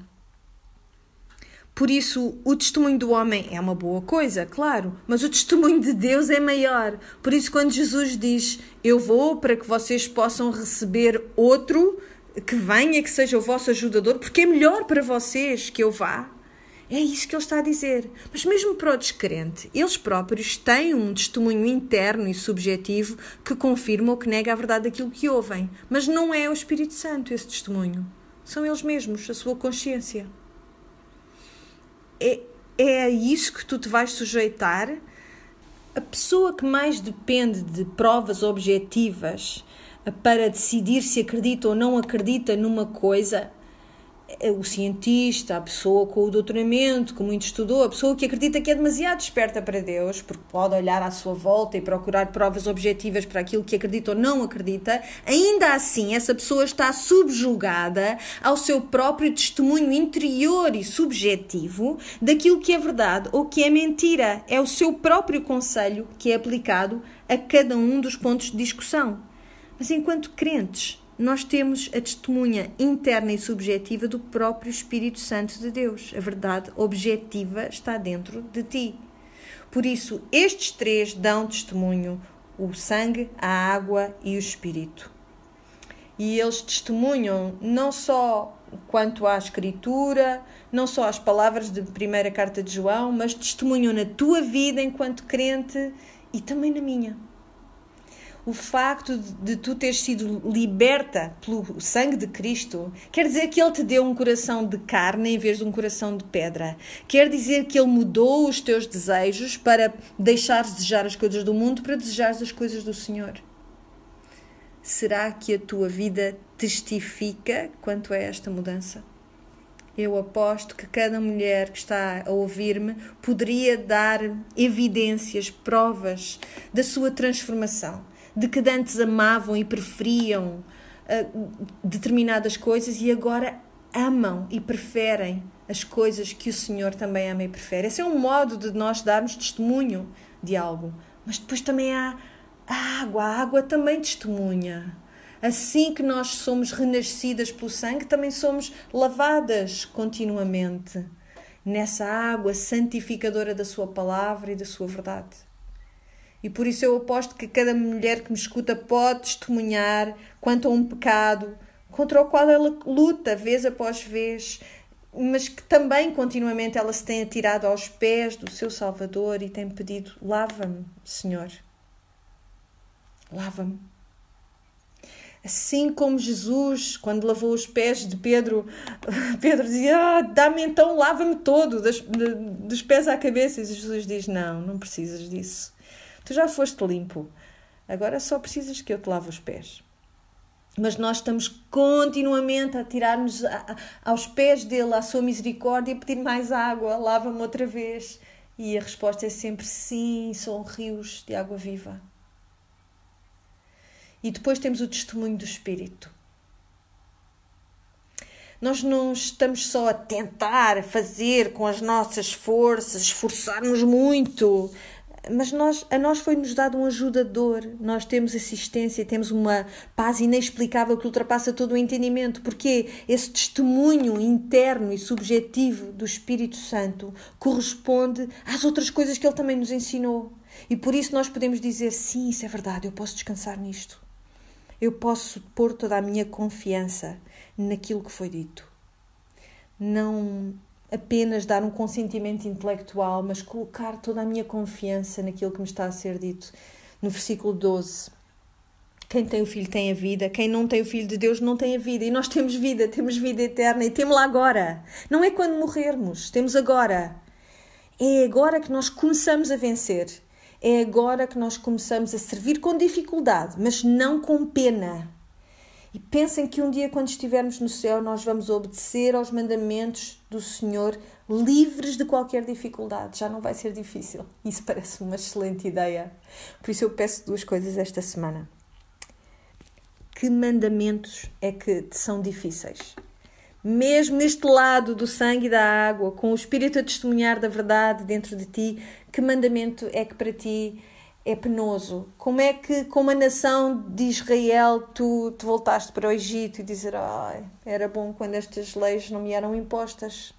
Por isso, o testemunho do homem é uma boa coisa, claro, mas o testemunho de Deus é maior. Por isso, quando Jesus diz: Eu vou para que vocês possam receber outro que venha, que seja o vosso ajudador, porque é melhor para vocês que eu vá. É isso que ele está a dizer. Mas mesmo para o descrente, eles próprios têm um testemunho interno e subjetivo que confirma ou que nega a verdade daquilo que ouvem. Mas não é o Espírito Santo esse testemunho. São eles mesmos, a sua consciência é, é a isso que tu te vais sujeitar. A pessoa que mais depende de provas objetivas para decidir se acredita ou não acredita numa coisa o cientista, a pessoa com o doutoramento, que muito estudou, a pessoa que acredita que é demasiado esperta para Deus, porque pode olhar à sua volta e procurar provas objetivas para aquilo que acredita ou não acredita, ainda assim essa pessoa está subjugada ao seu próprio testemunho interior e subjetivo daquilo que é verdade ou que é mentira. É o seu próprio conselho que é aplicado a cada um dos pontos de discussão. Mas enquanto crentes, nós temos a testemunha interna e subjetiva do próprio Espírito Santo de Deus. A verdade objetiva está dentro de ti. Por isso, estes três dão testemunho: o sangue, a água e o Espírito. E eles testemunham não só quanto à Escritura, não só às palavras da primeira carta de João, mas testemunham na tua vida enquanto crente e também na minha o facto de tu teres sido liberta pelo sangue de Cristo, quer dizer que Ele te deu um coração de carne em vez de um coração de pedra. Quer dizer que Ele mudou os teus desejos para deixares de desejar as coisas do mundo para desejares as coisas do Senhor. Será que a tua vida testifica quanto a esta mudança? Eu aposto que cada mulher que está a ouvir-me poderia dar evidências, provas da sua transformação de que antes amavam e preferiam uh, determinadas coisas e agora amam e preferem as coisas que o Senhor também ama e prefere. Esse é um modo de nós darmos testemunho de algo. Mas depois também há a água. A água também testemunha. Assim que nós somos renascidas pelo sangue, também somos lavadas continuamente nessa água santificadora da Sua palavra e da Sua verdade. E por isso eu aposto que cada mulher que me escuta pode testemunhar quanto a um pecado contra o qual ela luta vez após vez, mas que também continuamente ela se tem atirado aos pés do seu Salvador e tem pedido: lava-me, Senhor. Lava-me. Assim como Jesus, quando lavou os pés de Pedro, Pedro dizia: ah, Dá-me então, lava-me todo, dos, dos pés à cabeça. E Jesus diz: Não, não precisas disso. Tu já foste limpo. Agora só precisas que eu te lave os pés. Mas nós estamos continuamente a tirar-nos aos pés dele, à sua misericórdia, e pedir mais água, lava-me outra vez. E a resposta é sempre sim, são rios de água viva. E depois temos o testemunho do Espírito. Nós não estamos só a tentar fazer com as nossas forças, esforçarmos muito, mas nós, a nós foi-nos dado um ajudador, nós temos assistência, temos uma paz inexplicável que ultrapassa todo o entendimento, porque esse testemunho interno e subjetivo do Espírito Santo corresponde às outras coisas que ele também nos ensinou. E por isso nós podemos dizer: sim, isso é verdade, eu posso descansar nisto. Eu posso pôr toda a minha confiança naquilo que foi dito. Não apenas dar um consentimento intelectual, mas colocar toda a minha confiança naquilo que me está a ser dito. No versículo 12. Quem tem o Filho tem a vida, quem não tem o Filho de Deus não tem a vida. E nós temos vida, temos vida eterna e temos-la agora. Não é quando morrermos, temos agora. É agora que nós começamos a vencer. É agora que nós começamos a servir com dificuldade, mas não com pena. E pensem que um dia, quando estivermos no céu, nós vamos obedecer aos mandamentos do Senhor, livres de qualquer dificuldade. Já não vai ser difícil. Isso parece uma excelente ideia. Por isso, eu peço duas coisas esta semana. Que mandamentos é que são difíceis? Mesmo neste lado do sangue e da água, com o Espírito a testemunhar da verdade dentro de ti, que mandamento é que para ti é penoso. Como é que, como a nação de Israel, tu, tu voltaste para o Egito e dizer, era bom quando estas leis não me eram impostas?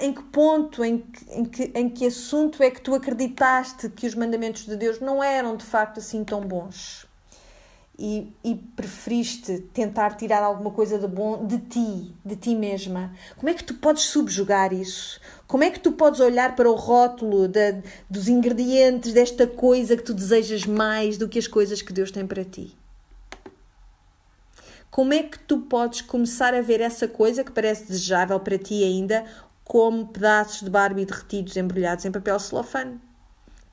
Em que ponto, em que, em, que, em que assunto é que tu acreditaste que os mandamentos de Deus não eram de facto assim tão bons? E, e, preferiste tentar tirar alguma coisa de bom de ti, de ti mesma, como é que tu podes subjugar isso? Como é que tu podes olhar para o rótulo de, dos ingredientes desta coisa que tu desejas mais do que as coisas que Deus tem para ti? Como é que tu podes começar a ver essa coisa que parece desejável para ti ainda como pedaços de Barbie derretidos embrulhados em papel celofane?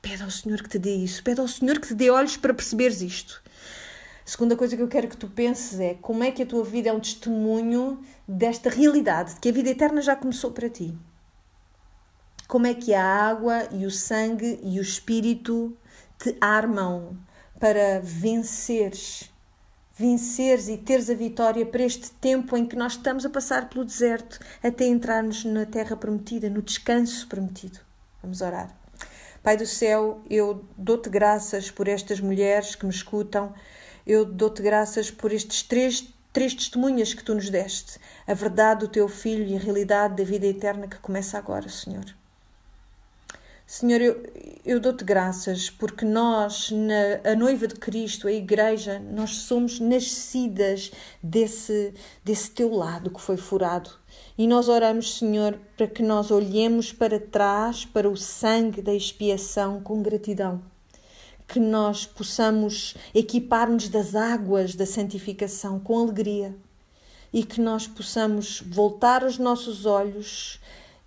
Pede ao Senhor que te dê isso, pede ao Senhor que te dê olhos para perceberes isto segunda coisa que eu quero que tu penses é como é que a tua vida é um testemunho desta realidade, de que a vida eterna já começou para ti. Como é que a água e o sangue e o espírito te armam para venceres, venceres e teres a vitória para este tempo em que nós estamos a passar pelo deserto até entrarmos na terra prometida, no descanso prometido. Vamos orar. Pai do céu, eu dou-te graças por estas mulheres que me escutam eu dou-te graças por estes três, três testemunhas que tu nos deste: a verdade do teu filho e a realidade da vida eterna que começa agora, Senhor. Senhor, eu, eu dou-te graças porque nós, na, a noiva de Cristo, a igreja, nós somos nascidas desse, desse teu lado que foi furado. E nós oramos, Senhor, para que nós olhemos para trás, para o sangue da expiação com gratidão que nós possamos equipar-nos das águas da santificação com alegria e que nós possamos voltar os nossos olhos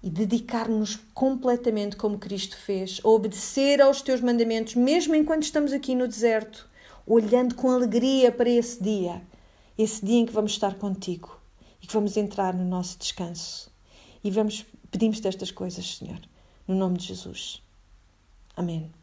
e dedicar-nos completamente como Cristo fez, a obedecer aos teus mandamentos, mesmo enquanto estamos aqui no deserto, olhando com alegria para esse dia, esse dia em que vamos estar contigo e que vamos entrar no nosso descanso. E vamos pedimos destas coisas, Senhor, no nome de Jesus. Amém.